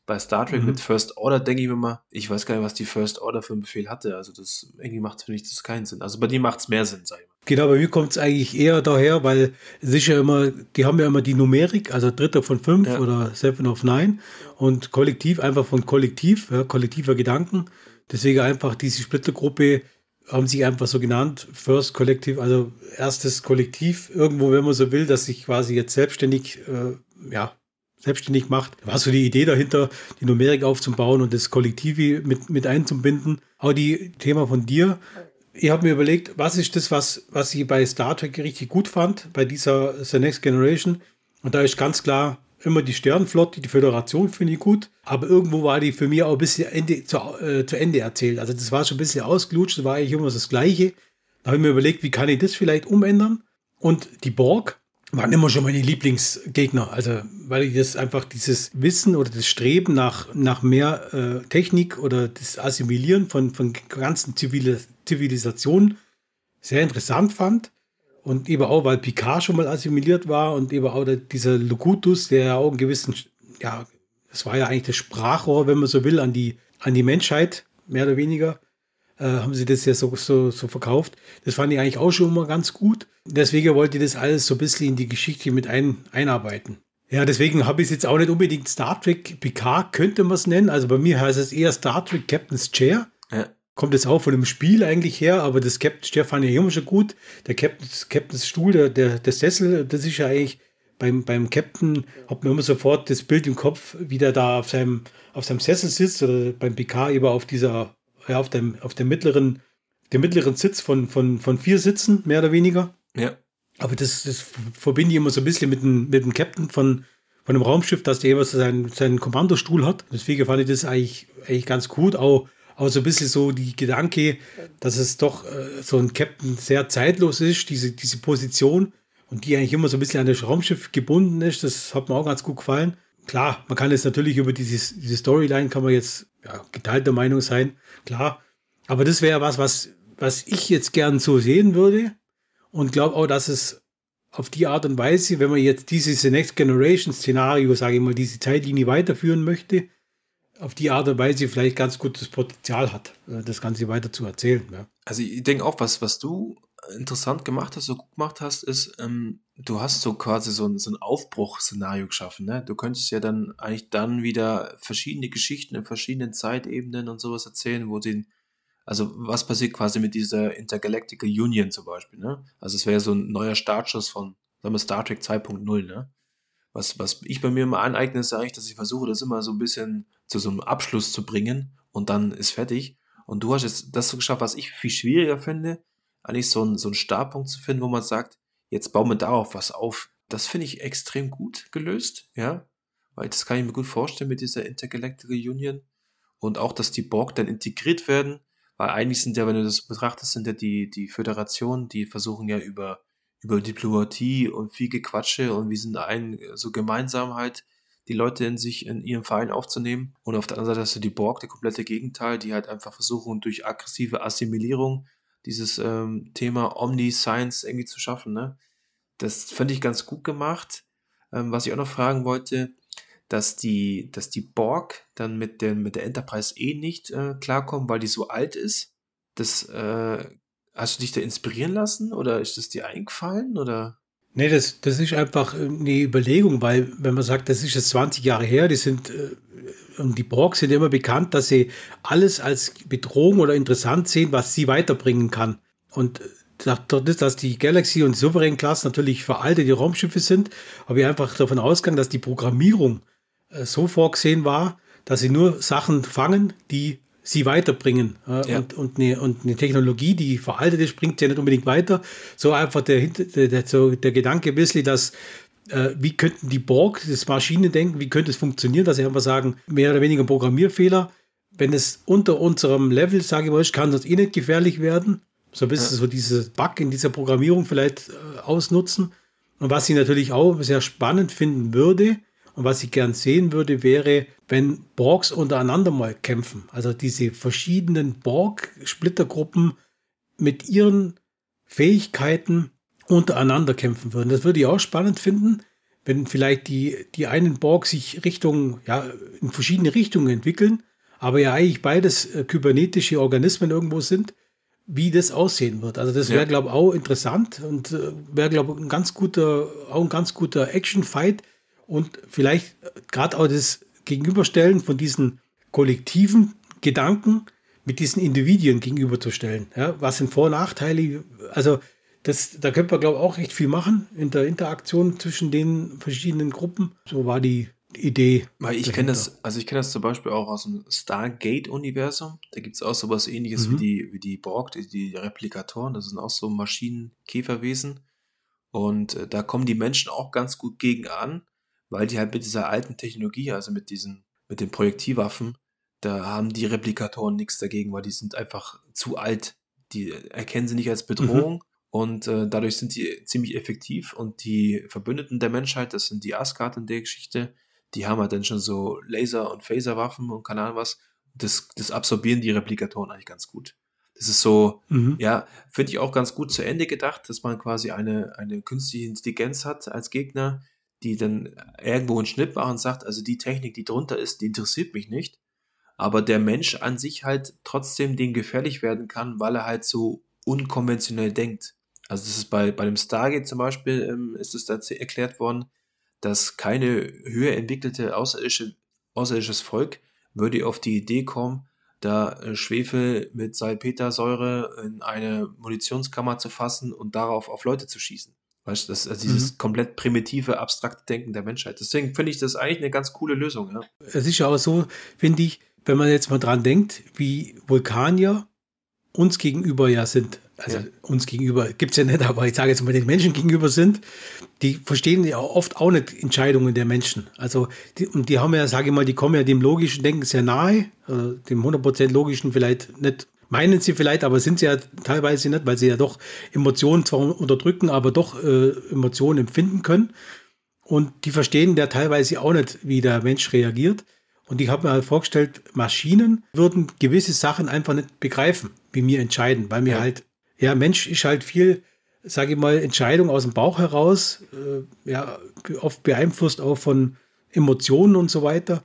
[SPEAKER 2] Bei Star Trek mhm. mit First Order denke ich mir mal, ich weiß gar nicht, was die First Order für einen Befehl hatte. Also das irgendwie macht für mich das keinen Sinn. Also bei dir macht es mehr Sinn, sag ich mal.
[SPEAKER 1] Genau, bei mir kommt es eigentlich eher daher, weil sicher immer, die haben ja immer die Numerik, also Dritter von fünf ja. oder Seven of Nine und Kollektiv einfach von Kollektiv, ja, kollektiver Gedanken. Deswegen einfach diese Splittergruppe haben sich einfach so genannt, First Collective, also erstes Kollektiv, irgendwo, wenn man so will, dass sich quasi jetzt selbstständig, äh, ja, selbstständig macht. Da war so die Idee dahinter, die Numerik aufzubauen und das Kollektiv mit, mit einzubinden. Auch die Thema von dir, ich habe mir überlegt, was ist das, was, was ich bei Star Trek richtig gut fand, bei dieser The Next Generation. Und da ist ganz klar immer die Sternenflotte, die Föderation finde ich gut. Aber irgendwo war die für mich auch ein bisschen Ende, zu, äh, zu Ende erzählt. Also das war schon ein bisschen ausgelutscht, das war eigentlich immer das Gleiche. Da habe ich mir überlegt, wie kann ich das vielleicht umändern? Und die Borg waren immer schon meine Lieblingsgegner. Also, weil ich das einfach dieses Wissen oder das Streben nach, nach mehr äh, Technik oder das Assimilieren von, von ganzen Zivilis Zivilisationen sehr interessant fand. Und eben auch, weil Picard schon mal assimiliert war und eben auch der, dieser Locutus, der ja auch einen gewissen, ja, das war ja eigentlich das Sprachrohr, wenn man so will, an die, an die Menschheit, mehr oder weniger, äh, haben sie das ja so, so, so verkauft. Das fand ich eigentlich auch schon mal ganz gut. Deswegen wollte ich das alles so ein bisschen in die Geschichte mit ein, einarbeiten. Ja, deswegen habe ich es jetzt auch nicht unbedingt Star Trek Picard, könnte man es nennen. Also bei mir heißt es eher Star Trek Captain's Chair. Ja kommt es auch von dem Spiel eigentlich her, aber das Captain Stefan ja immer schon gut. Der Captain's, Captain's Stuhl, der, der, der Sessel, das ist ja eigentlich beim, beim Captain, hat man immer sofort das Bild im Kopf, wie der da auf seinem, auf seinem Sessel sitzt oder beim PK eben auf dieser, ja, auf dem, auf dem mittleren, dem mittleren Sitz von, von, von vier Sitzen, mehr oder weniger.
[SPEAKER 2] Ja.
[SPEAKER 1] Aber das, das verbinde ich immer so ein bisschen mit dem, mit dem Captain von, von einem Raumschiff, dass der immer so seinen, seinen Kommandostuhl hat. Deswegen fand ich das eigentlich, eigentlich ganz gut. Auch aber so ein bisschen so die Gedanke, dass es doch äh, so ein Captain sehr zeitlos ist, diese, diese Position und die eigentlich immer so ein bisschen an das Raumschiff gebunden ist, das hat mir auch ganz gut gefallen. Klar, man kann jetzt natürlich über dieses, diese Storyline kann man jetzt ja, geteilter Meinung sein, klar. Aber das wäre was, was, was ich jetzt gern so sehen würde und glaube auch, dass es auf die Art und Weise, wenn man jetzt dieses Next Generation Szenario, sage ich mal, diese Zeitlinie weiterführen möchte, auf die Art und Weise vielleicht ganz gutes Potenzial hat, äh, das Ganze weiter zu erzählen. Ja.
[SPEAKER 2] Also ich denke auch, was, was du interessant gemacht hast, so gut gemacht hast, ist, ähm, du hast so quasi so ein, so ein Aufbruchszenario geschaffen. Ne? Du könntest ja dann eigentlich dann wieder verschiedene Geschichten in verschiedenen Zeitebenen und sowas erzählen, wo sie, also was passiert quasi mit dieser Intergalactical Union zum Beispiel. Ne? Also es wäre so ein neuer Startschuss von, sagen wir, Star Trek 2.0. Ne? Was, was ich bei mir immer aneigne, ist eigentlich, dass ich versuche, das immer so ein bisschen zu so einem Abschluss zu bringen und dann ist fertig. Und du hast jetzt das so geschafft, was ich viel schwieriger finde, eigentlich so, ein, so einen Startpunkt zu finden, wo man sagt, jetzt bauen wir darauf was auf. Das finde ich extrem gut gelöst, ja, weil das kann ich mir gut vorstellen mit dieser Intergalactical Union und auch, dass die Borg dann integriert werden, weil eigentlich sind ja, wenn du das betrachtest, sind ja die, die Föderationen, die versuchen ja über über Diplomatie und viel Gequatsche und wir sind ein, so gemeinsam halt die Leute in sich, in ihren Verein aufzunehmen. Und auf der anderen Seite hast du die Borg, der komplette Gegenteil, die halt einfach versuchen, durch aggressive Assimilierung dieses ähm, Thema Omni-Science irgendwie zu schaffen. Ne? Das fand ich ganz gut gemacht. Ähm, was ich auch noch fragen wollte, dass die, dass die Borg dann mit, den, mit der Enterprise eh nicht äh, klarkommen, weil die so alt ist. Das äh, Hast du dich da inspirieren lassen oder ist das dir eingefallen oder?
[SPEAKER 1] Nee, das, das ist einfach eine Überlegung, weil wenn man sagt, das ist jetzt 20 Jahre her, die sind äh, und die Borg sind immer bekannt, dass sie alles als Bedrohung oder interessant sehen, was sie weiterbringen kann. Und dort ist, dass die Galaxy und Sovereign Class natürlich veraltete Raumschiffe sind, habe ich einfach davon ausgegangen, dass die Programmierung äh, so vorgesehen war, dass sie nur Sachen fangen, die sie weiterbringen. Ja. Und, und, eine, und eine Technologie, die veraltet ist, bringt sie ja nicht unbedingt weiter. So einfach der, der, so der Gedanke ein bisschen, dass äh, wie könnten die Borg, das Maschinendenken, wie könnte es funktionieren, dass sie einfach sagen, mehr oder weniger Programmierfehler, wenn es unter unserem Level, sage ich mal, kann das eh nicht gefährlich werden. So ein bisschen ja. so dieses Bug in dieser Programmierung vielleicht äh, ausnutzen. Und was sie natürlich auch sehr spannend finden würde, und was ich gern sehen würde, wäre, wenn Borgs untereinander mal kämpfen. Also diese verschiedenen Borg-Splittergruppen mit ihren Fähigkeiten untereinander kämpfen würden. Das würde ich auch spannend finden, wenn vielleicht die, die einen Borg sich Richtung, ja, in verschiedene Richtungen entwickeln, aber ja eigentlich beides äh, kybernetische Organismen irgendwo sind, wie das aussehen wird. Also das wäre, ja. glaube ich, auch interessant und äh, wäre, glaube ich, ein ganz guter, auch ein ganz guter Action-Fight, und vielleicht gerade auch das Gegenüberstellen von diesen kollektiven Gedanken mit diesen Individuen gegenüberzustellen. Ja, was sind Vor- und Nachteile? Also das, da könnte man, glaube ich, auch recht viel machen in der Interaktion zwischen den verschiedenen Gruppen. So war die Idee.
[SPEAKER 2] Weil ich kenne das, also ich kenne das zum Beispiel auch aus dem Stargate-Universum. Da gibt es auch sowas ähnliches mhm. wie die, wie die Borg, die, die Replikatoren. Das sind auch so Maschinenkäferwesen. Und äh, da kommen die Menschen auch ganz gut gegen an, weil die halt mit dieser alten Technologie, also mit diesen, mit den Projektivwaffen, da haben die Replikatoren nichts dagegen, weil die sind einfach zu alt. Die erkennen sie nicht als Bedrohung. Mhm. Und äh, dadurch sind die ziemlich effektiv. Und die Verbündeten der Menschheit, das sind die Asgard in der Geschichte, die haben halt dann schon so Laser- und Phaserwaffen und keine Ahnung was. Das, das absorbieren die Replikatoren eigentlich ganz gut. Das ist so, mhm. ja, finde ich auch ganz gut zu Ende gedacht, dass man quasi eine, eine künstliche Intelligenz hat als Gegner, die dann irgendwo einen Schnitt macht und sagt, also die Technik, die drunter ist, die interessiert mich nicht. Aber der Mensch an sich halt trotzdem den gefährlich werden kann, weil er halt so unkonventionell denkt. Also das ist bei, bei dem Stargate zum Beispiel, ähm, ist es da erklärt worden, dass keine höher entwickelte außerirdische, außerirdisches Volk würde auf die Idee kommen, da äh, Schwefel mit Salpetersäure in eine Munitionskammer zu fassen und darauf auf Leute zu schießen. Weißt du, das, also dieses mhm. komplett primitive, abstrakte Denken der Menschheit. Deswegen finde ich das eigentlich eine ganz coole Lösung. Ja.
[SPEAKER 1] Es ist ja auch so, finde ich, wenn man jetzt mal dran denkt, wie Vulkanier uns gegenüber ja sind also ja. uns gegenüber gibt es ja nicht, aber ich sage jetzt mal, den Menschen gegenüber sind, die verstehen ja oft auch nicht Entscheidungen der Menschen. Also, die, und die haben ja, sage ich mal, die kommen ja dem logischen Denken sehr nahe, äh, dem 100% logischen vielleicht nicht, meinen sie vielleicht, aber sind sie ja teilweise nicht, weil sie ja doch Emotionen zwar unterdrücken, aber doch äh, Emotionen empfinden können. Und die verstehen ja teilweise auch nicht, wie der Mensch reagiert. Und ich habe mir halt vorgestellt, Maschinen würden gewisse Sachen einfach nicht begreifen, wie wir entscheiden, weil wir ja. halt ja, Mensch ist halt viel, sage ich mal, Entscheidung aus dem Bauch heraus, äh, ja, oft beeinflusst auch von Emotionen und so weiter.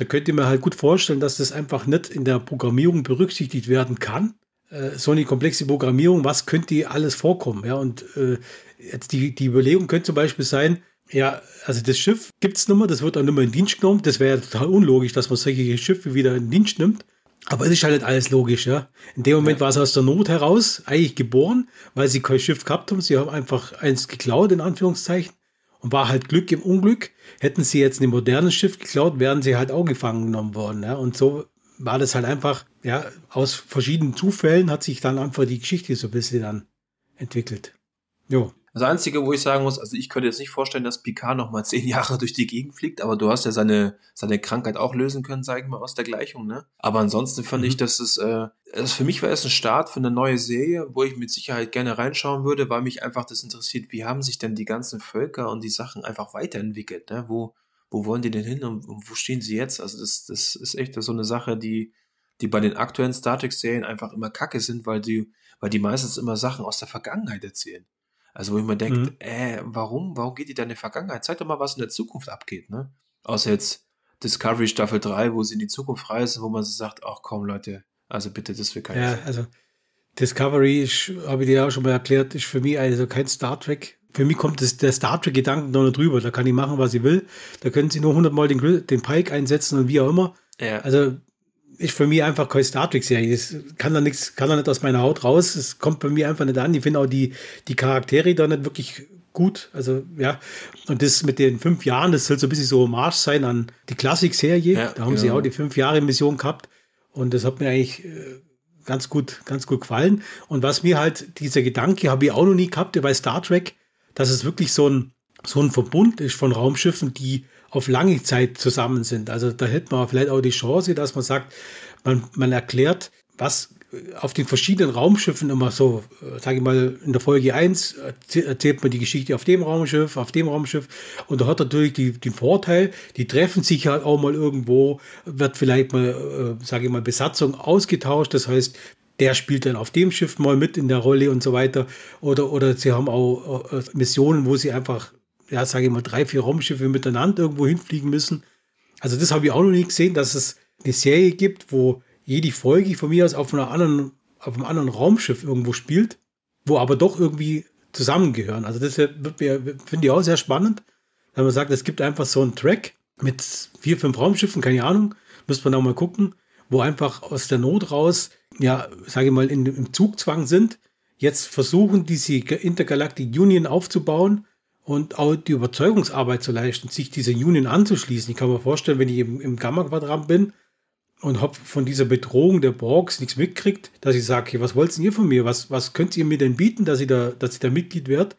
[SPEAKER 1] Da könnte mir halt gut vorstellen, dass das einfach nicht in der Programmierung berücksichtigt werden kann. Äh, so eine komplexe Programmierung, was könnte alles vorkommen? Ja, und äh, jetzt die, die Überlegung könnte zum Beispiel sein, ja, also das Schiff gibt es nicht mehr, das wird auch nicht mehr in Dienst genommen. Das wäre ja total unlogisch, dass man solche Schiffe wieder in Dienst nimmt. Aber es ist halt nicht alles logisch, ja. In dem Moment ja. war es aus der Not heraus eigentlich geboren, weil sie kein Schiff gehabt haben. Sie haben einfach eins geklaut, in Anführungszeichen. Und war halt Glück im Unglück. Hätten sie jetzt ein modernes Schiff geklaut, wären sie halt auch gefangen genommen worden, ja. Und so war das halt einfach, ja, aus verschiedenen Zufällen hat sich dann einfach die Geschichte so ein bisschen dann entwickelt.
[SPEAKER 2] Jo. Das Einzige, wo ich sagen muss, also ich könnte jetzt nicht vorstellen, dass Picard noch mal zehn Jahre durch die Gegend fliegt, aber du hast ja seine, seine Krankheit auch lösen können, sage ich mal, aus der Gleichung, ne? Aber ansonsten fand mhm. ich, dass es, äh, also für mich war es ein Start für eine neue Serie, wo ich mit Sicherheit gerne reinschauen würde, weil mich einfach das interessiert, wie haben sich denn die ganzen Völker und die Sachen einfach weiterentwickelt, ne? Wo, wo wollen die denn hin und, und wo stehen sie jetzt? Also das, das ist echt so eine Sache, die, die bei den aktuellen Star Trek-Serien einfach immer kacke sind, weil die, weil die meistens immer Sachen aus der Vergangenheit erzählen. Also wo ich mir denke, mhm. äh, warum, warum geht die da in die Vergangenheit? Zeig doch mal, was in der Zukunft abgeht, ne? Außer jetzt Discovery Staffel 3, wo sie in die Zukunft reisen, wo man so sagt, ach komm Leute, also bitte, das will keiner.
[SPEAKER 1] Ja, sein. also Discovery, habe ich dir auch schon mal erklärt, ist für mich also kein Star Trek. Für mich kommt das, der Star Trek-Gedanken noch nicht drüber. Da kann ich machen, was ich will. Da können sie nur hundertmal den, den Pike einsetzen und wie auch immer. Ja. Also ist für mich einfach keine Star Trek-Serie. Das kann da nichts, kann da nicht aus meiner Haut raus. Es kommt bei mir einfach nicht an. Ich finde auch die, die Charaktere da nicht wirklich gut. Also, ja. Und das mit den fünf Jahren, das soll so ein bisschen so Hommage sein an die Klassik-Serie. Ja, da haben genau. sie auch die fünf Jahre Mission gehabt. Und das hat mir eigentlich äh, ganz gut, ganz gut gefallen. Und was mir halt, dieser Gedanke habe ich auch noch nie gehabt bei Star Trek, dass es wirklich so ein, so ein Verbund ist von Raumschiffen, die auf lange Zeit zusammen sind. Also da hätte man vielleicht auch die Chance, dass man sagt, man, man erklärt, was auf den verschiedenen Raumschiffen immer so, äh, sage ich mal, in der Folge 1 erzählt man die Geschichte auf dem Raumschiff, auf dem Raumschiff. Und da hat natürlich die, den Vorteil, die treffen sich halt auch mal irgendwo, wird vielleicht mal, äh, sage ich mal, Besatzung ausgetauscht, das heißt, der spielt dann auf dem Schiff mal mit in der Rolle und so weiter. Oder, oder sie haben auch äh, Missionen, wo sie einfach ja, sage ich mal, drei, vier Raumschiffe miteinander irgendwo hinfliegen müssen. Also das habe ich auch noch nie gesehen, dass es eine Serie gibt, wo jede Folge von mir aus auf, einer anderen, auf einem anderen Raumschiff irgendwo spielt, wo aber doch irgendwie zusammengehören. Also das finde ich auch sehr spannend, wenn man sagt, es gibt einfach so einen Track mit vier, fünf Raumschiffen, keine Ahnung, müsste man auch mal gucken, wo einfach aus der Not raus, ja, sage ich mal, in, im Zugzwang sind, jetzt versuchen, diese Intergalactic Union aufzubauen und auch die Überzeugungsarbeit zu leisten, sich dieser Union anzuschließen. Ich kann mir vorstellen, wenn ich im, im Gamma-Quadrant bin und habe von dieser Bedrohung der Borgs nichts mitkriegt, dass ich sage, was wollt ihr von mir? Was, was könnt ihr mir denn bieten, dass ich da, dass ich da Mitglied werde?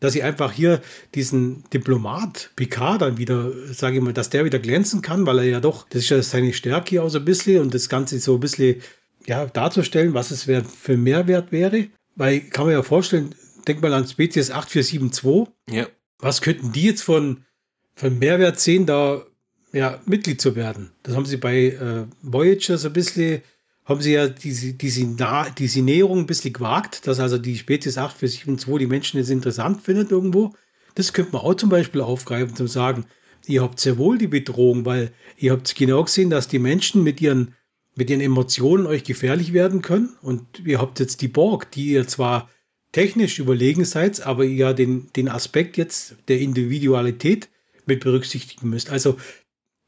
[SPEAKER 1] Dass ich einfach hier diesen Diplomat Picard dann wieder, sage ich mal, dass der wieder glänzen kann, weil er ja doch, das ist ja seine Stärke hier auch so ein bisschen und das Ganze so ein bisschen ja, darzustellen, was es für Mehrwert wäre. Weil kann man ja vorstellen, denk mal an Spezies 8472.
[SPEAKER 2] Ja.
[SPEAKER 1] Was könnten die jetzt von, von Mehrwert sehen, da ja, Mitglied zu werden? Das haben sie bei äh, Voyager so ein bisschen, haben sie ja diese, diese, Na diese Näherung ein bisschen gewagt, dass also die Spezies 8472 die Menschen jetzt interessant findet irgendwo. Das könnte man auch zum Beispiel aufgreifen, zum sagen, ihr habt sehr wohl die Bedrohung, weil ihr habt genau gesehen, dass die Menschen mit ihren, mit ihren Emotionen euch gefährlich werden können. Und ihr habt jetzt die Borg, die ihr zwar technisch überlegen seid, aber ihr den, den Aspekt jetzt der Individualität mit berücksichtigen müsst. Also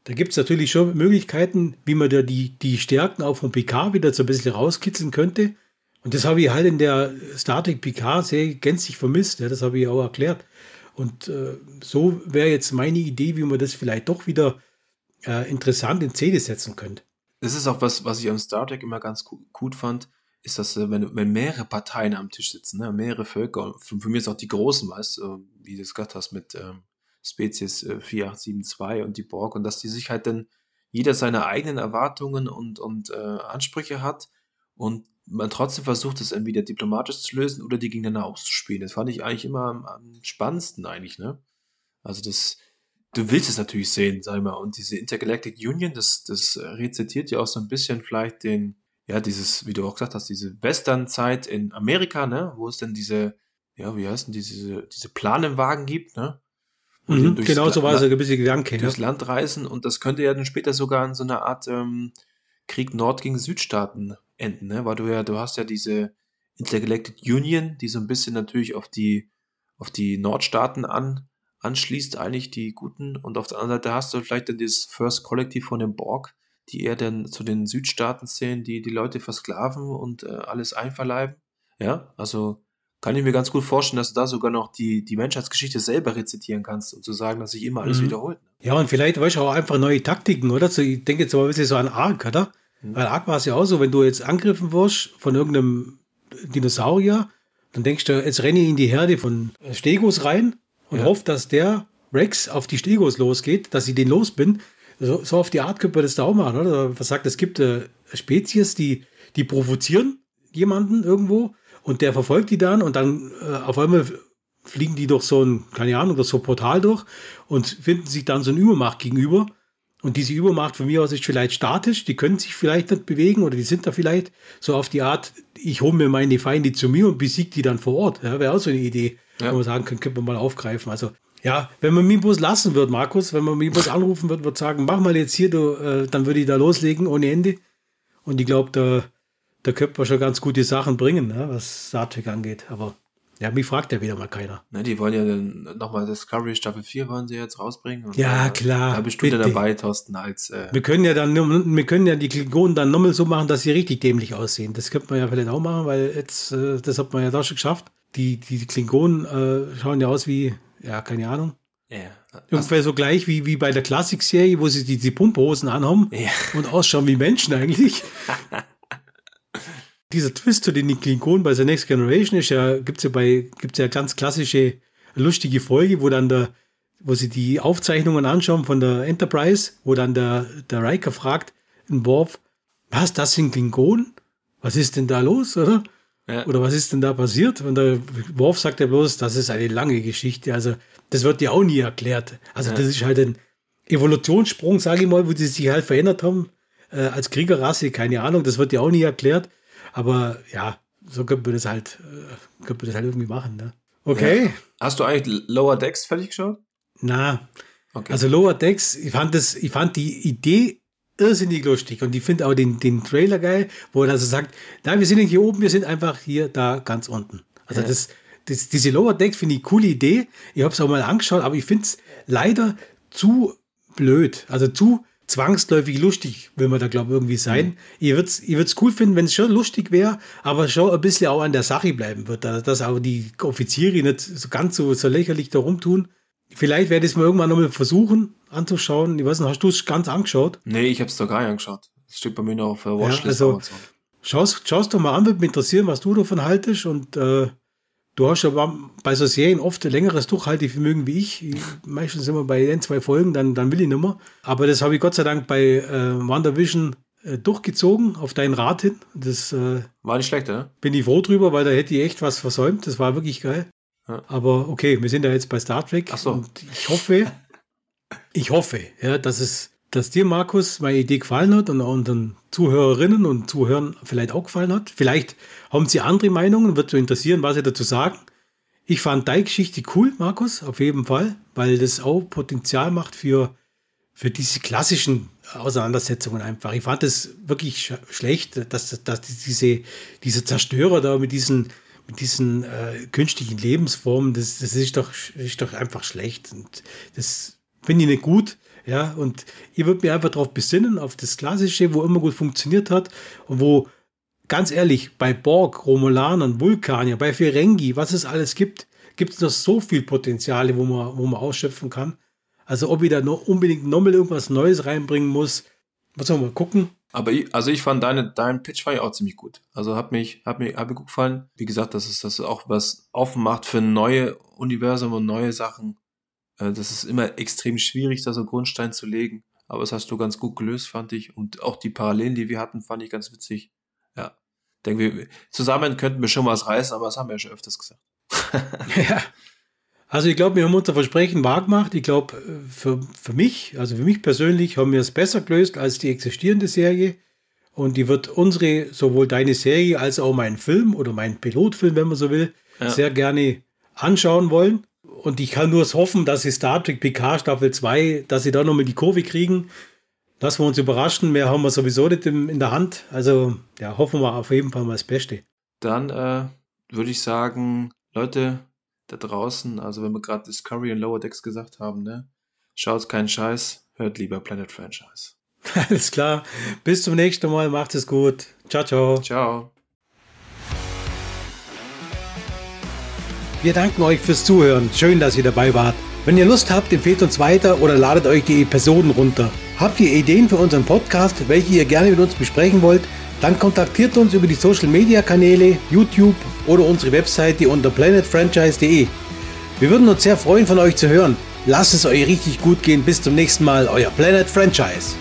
[SPEAKER 1] da gibt es natürlich schon Möglichkeiten, wie man da die, die Stärken auch von PK wieder so ein bisschen rauskitzeln könnte. Und das habe ich halt in der Star Trek PK sehr gänzlich vermisst. Ja, das habe ich auch erklärt. Und äh, so wäre jetzt meine Idee, wie man das vielleicht doch wieder äh, interessant in Szene setzen könnte.
[SPEAKER 2] Das ist auch was, was ich an Star Trek immer ganz gut fand ist das, äh, wenn, wenn mehrere Parteien am Tisch sitzen, ne, mehrere Völker, für, für mich ist auch die großen, weißt du, wie du es gesagt hast, mit ähm, Spezies äh, 4872 und die Borg, und dass die sich halt dann jeder seine eigenen Erwartungen und, und äh, Ansprüche hat und man trotzdem versucht, es entweder diplomatisch zu lösen oder die gegeneinander auszuspielen. Das fand ich eigentlich immer am, am spannendsten eigentlich, ne? Also das, du willst es natürlich sehen, sag ich mal. Und diese Intergalactic Union, das, das rezitiert ja auch so ein bisschen vielleicht den, ja, dieses, wie du auch gesagt hast, diese Western-Zeit in Amerika, ne, wo es dann diese, ja, wie heißt denn diese, diese Planenwagen gibt, ne?
[SPEAKER 1] Mhm, genau so war es ein bisschen Gedanke.
[SPEAKER 2] Durchs ja. Land reisen und das könnte ja dann später sogar in so einer Art ähm, Krieg Nord gegen Südstaaten enden, ne? Weil du ja, du hast ja diese Intergalactic Union, die so ein bisschen natürlich auf die, auf die Nordstaaten an, anschließt, eigentlich die guten. Und auf der anderen Seite hast du vielleicht dann dieses First Collective von dem Borg, die eher dann zu den Südstaaten zählen, die die Leute versklaven und äh, alles einverleiben. Ja, also kann ich mir ganz gut vorstellen, dass du da sogar noch die, die Menschheitsgeschichte selber rezitieren kannst und zu sagen, dass sich immer alles mhm. wiederholt.
[SPEAKER 1] Ja, und vielleicht weißt du auch einfach neue Taktiken, oder? So, ich denke jetzt mal ein bisschen so an Ark, oder? Mhm. Weil Ark war es ja auch so, wenn du jetzt angegriffen wirst von irgendeinem Dinosaurier, dann denkst du, jetzt renne ich in die Herde von Stegos rein und ja. hoffe, dass der Rex auf die Stegos losgeht, dass ich den los bin. So, so auf die Art könnte man das da auch machen, oder? Was sagt, es gibt äh, Spezies, die, die provozieren jemanden irgendwo und der verfolgt die dann und dann äh, auf einmal fliegen die durch so ein, keine Ahnung, durch so ein Portal durch und finden sich dann so eine Übermacht gegenüber. Und diese Übermacht von mir aus ist vielleicht statisch, die können sich vielleicht nicht bewegen oder die sind da vielleicht so auf die Art, ich hole mir meine Feinde zu mir und besiege die dann vor Ort. Ja, Wäre auch so eine Idee, ja. wo man sagen können, könnte man mal aufgreifen. Also ja, wenn man bloß lassen wird, Markus, wenn man bloß anrufen wird, wird sagen, mach mal jetzt hier, du, äh, dann würde ich da loslegen ohne Ende. Und ich glaube, da, da könnte man schon ganz gute Sachen bringen, ne, was Star Trek angeht. Aber ja, mich fragt ja wieder mal keiner.
[SPEAKER 2] Ne, die wollen ja dann nochmal Discovery Staffel 4 wollen sie jetzt rausbringen.
[SPEAKER 1] ja, da, klar.
[SPEAKER 2] Da bist du ja dabei, Thorsten, als.
[SPEAKER 1] Äh wir können ja dann, wir können ja die Klingonen dann nochmal so machen, dass sie richtig dämlich aussehen. Das könnte man ja vielleicht auch machen, weil jetzt, äh, das hat man ja da schon geschafft. Die, die Klingonen äh, schauen ja aus wie ja, keine Ahnung. Ja. Ungefähr so gleich wie, wie bei der Klassik-Serie, wo sie die, die Pumphosen anhaben ja. und ausschauen wie Menschen eigentlich. Dieser Twist zu den Klingonen bei The Next Generation ist ja, gibt's ja bei, gibt's ja ganz klassische, lustige Folge, wo dann der, wo sie die Aufzeichnungen anschauen von der Enterprise, wo dann der, der Riker fragt, in Worf, was, das sind Klingonen? Was ist denn da los, oder? Ja. Oder was ist denn da passiert? Und der Worf sagt ja bloß, das ist eine lange Geschichte. Also, das wird ja auch nie erklärt. Also, ja. das ist halt ein Evolutionssprung, sage ich mal, wo die sich halt verändert haben äh, als Kriegerrasse. Keine Ahnung, das wird ja auch nie erklärt. Aber ja, so könnte man das halt, äh, könnte man das halt irgendwie machen. Ne? Okay. Ja.
[SPEAKER 2] Hast du eigentlich Lower Decks fertig geschaut?
[SPEAKER 1] Na, okay. also Lower Decks, ich fand das, ich fand die Idee irrsinnig lustig. Und ich finde auch den, den Trailer geil, wo er also sagt, nein, wir sind nicht hier oben, wir sind einfach hier, da ganz unten. Also ja. das, das, diese Lower Decks finde ich eine coole Idee. Ich habe es auch mal angeschaut, aber ich finde es leider zu blöd. Also zu, zwangsläufig lustig, will man da, glaube ich, irgendwie sein. Mhm. Ihr würdet es ihr cool finden, wenn es schon lustig wäre, aber schon ein bisschen auch an der Sache bleiben wird, dass auch die Offiziere nicht so ganz so, so lächerlich da rumtun. Vielleicht werde ich es mal irgendwann nochmal versuchen anzuschauen. Ich weiß nicht, hast du es ganz angeschaut?
[SPEAKER 2] Nee, ich habe es doch gar nicht angeschaut. Das steht bei mir noch auf der Watchlist. Ja,
[SPEAKER 1] also, schaust, schaust doch mal an, würde mich interessieren, was du davon haltest und äh, Du hast aber bei so Serien oft ein längeres Durchhaltevermögen wie ich. Meistens immer bei den zwei Folgen, dann, dann will ich nicht mehr. Aber das habe ich Gott sei Dank bei äh, WandaVision äh, durchgezogen, auf deinen Rat hin. Das äh,
[SPEAKER 2] war nicht schlecht, ja?
[SPEAKER 1] Bin ich froh drüber, weil da hätte ich echt was versäumt. Das war wirklich geil. Ja. Aber okay, wir sind ja jetzt bei Star Trek.
[SPEAKER 2] Ach so.
[SPEAKER 1] Und ich hoffe, ich hoffe, ja, dass es dass dir, Markus, meine Idee gefallen hat und unseren Zuhörerinnen und Zuhörern vielleicht auch gefallen hat. Vielleicht haben sie andere Meinungen, wird mich interessieren, was sie dazu sagen. Ich fand deine Geschichte cool, Markus, auf jeden Fall, weil das auch Potenzial macht für, für diese klassischen Auseinandersetzungen einfach. Ich fand es wirklich sch schlecht, dass, dass diese, diese Zerstörer da mit diesen, mit diesen äh, künstlichen Lebensformen, das, das ist, doch, ist doch einfach schlecht. Und das finde ich nicht gut. Ja, und ich würde mir einfach darauf besinnen, auf das Klassische, wo immer gut funktioniert hat und wo, ganz ehrlich, bei Borg, Romulanern, Vulkanier, bei Ferengi, was es alles gibt, gibt es noch so viel Potenziale, wo man, wo man ausschöpfen kann. Also ob ich da noch unbedingt nochmal irgendwas Neues reinbringen muss, muss man mal gucken.
[SPEAKER 2] Aber ich, also ich fand deine, dein Pitch war ja auch ziemlich gut. Also hat mich, hat mir, hat mir gut gefallen. Wie gesagt, dass es das auch was offen macht für neue Universum und neue Sachen. Äh, das ist immer extrem schwierig, da so Grundstein zu legen. Aber das hast du ganz gut gelöst, fand ich. Und auch die Parallelen, die wir hatten, fand ich ganz witzig. Ja. Denke wir, zusammen könnten wir schon was reißen, aber das haben wir ja schon öfters gesagt.
[SPEAKER 1] ja. Also ich glaube, wir haben unser Versprechen wahr gemacht. Ich glaube, äh, für, für mich, also für mich persönlich, haben wir es besser gelöst als die existierende Serie. Und die wird unsere, sowohl deine Serie als auch mein Film oder mein Pilotfilm, wenn man so will, ja. sehr gerne anschauen wollen. Und ich kann nur hoffen, dass sie Star Trek PK Staffel 2, dass sie da nochmal die Kurve kriegen. Lassen wir uns überraschen. Mehr haben wir sowieso nicht in der Hand. Also, ja, hoffen wir auf jeden Fall mal das Beste.
[SPEAKER 2] Dann äh, würde ich sagen, Leute da draußen, also wenn wir gerade Discovery und Lower Decks gesagt haben, ne, schaut keinen Scheiß, hört lieber Planet Franchise.
[SPEAKER 1] Alles klar. Bis zum nächsten Mal. Macht es gut. Ciao, ciao.
[SPEAKER 2] Ciao.
[SPEAKER 1] Wir danken euch fürs Zuhören. Schön, dass ihr dabei wart. Wenn ihr Lust habt, empfehlt uns weiter oder ladet euch die Episoden runter. Habt ihr Ideen für unseren Podcast, welche ihr gerne mit uns besprechen wollt? Dann kontaktiert uns über die Social Media Kanäle, YouTube oder unsere Webseite unter planetfranchise.de. Wir würden uns sehr freuen, von euch zu hören. Lasst es euch richtig gut gehen. Bis zum nächsten Mal, euer Planet Franchise.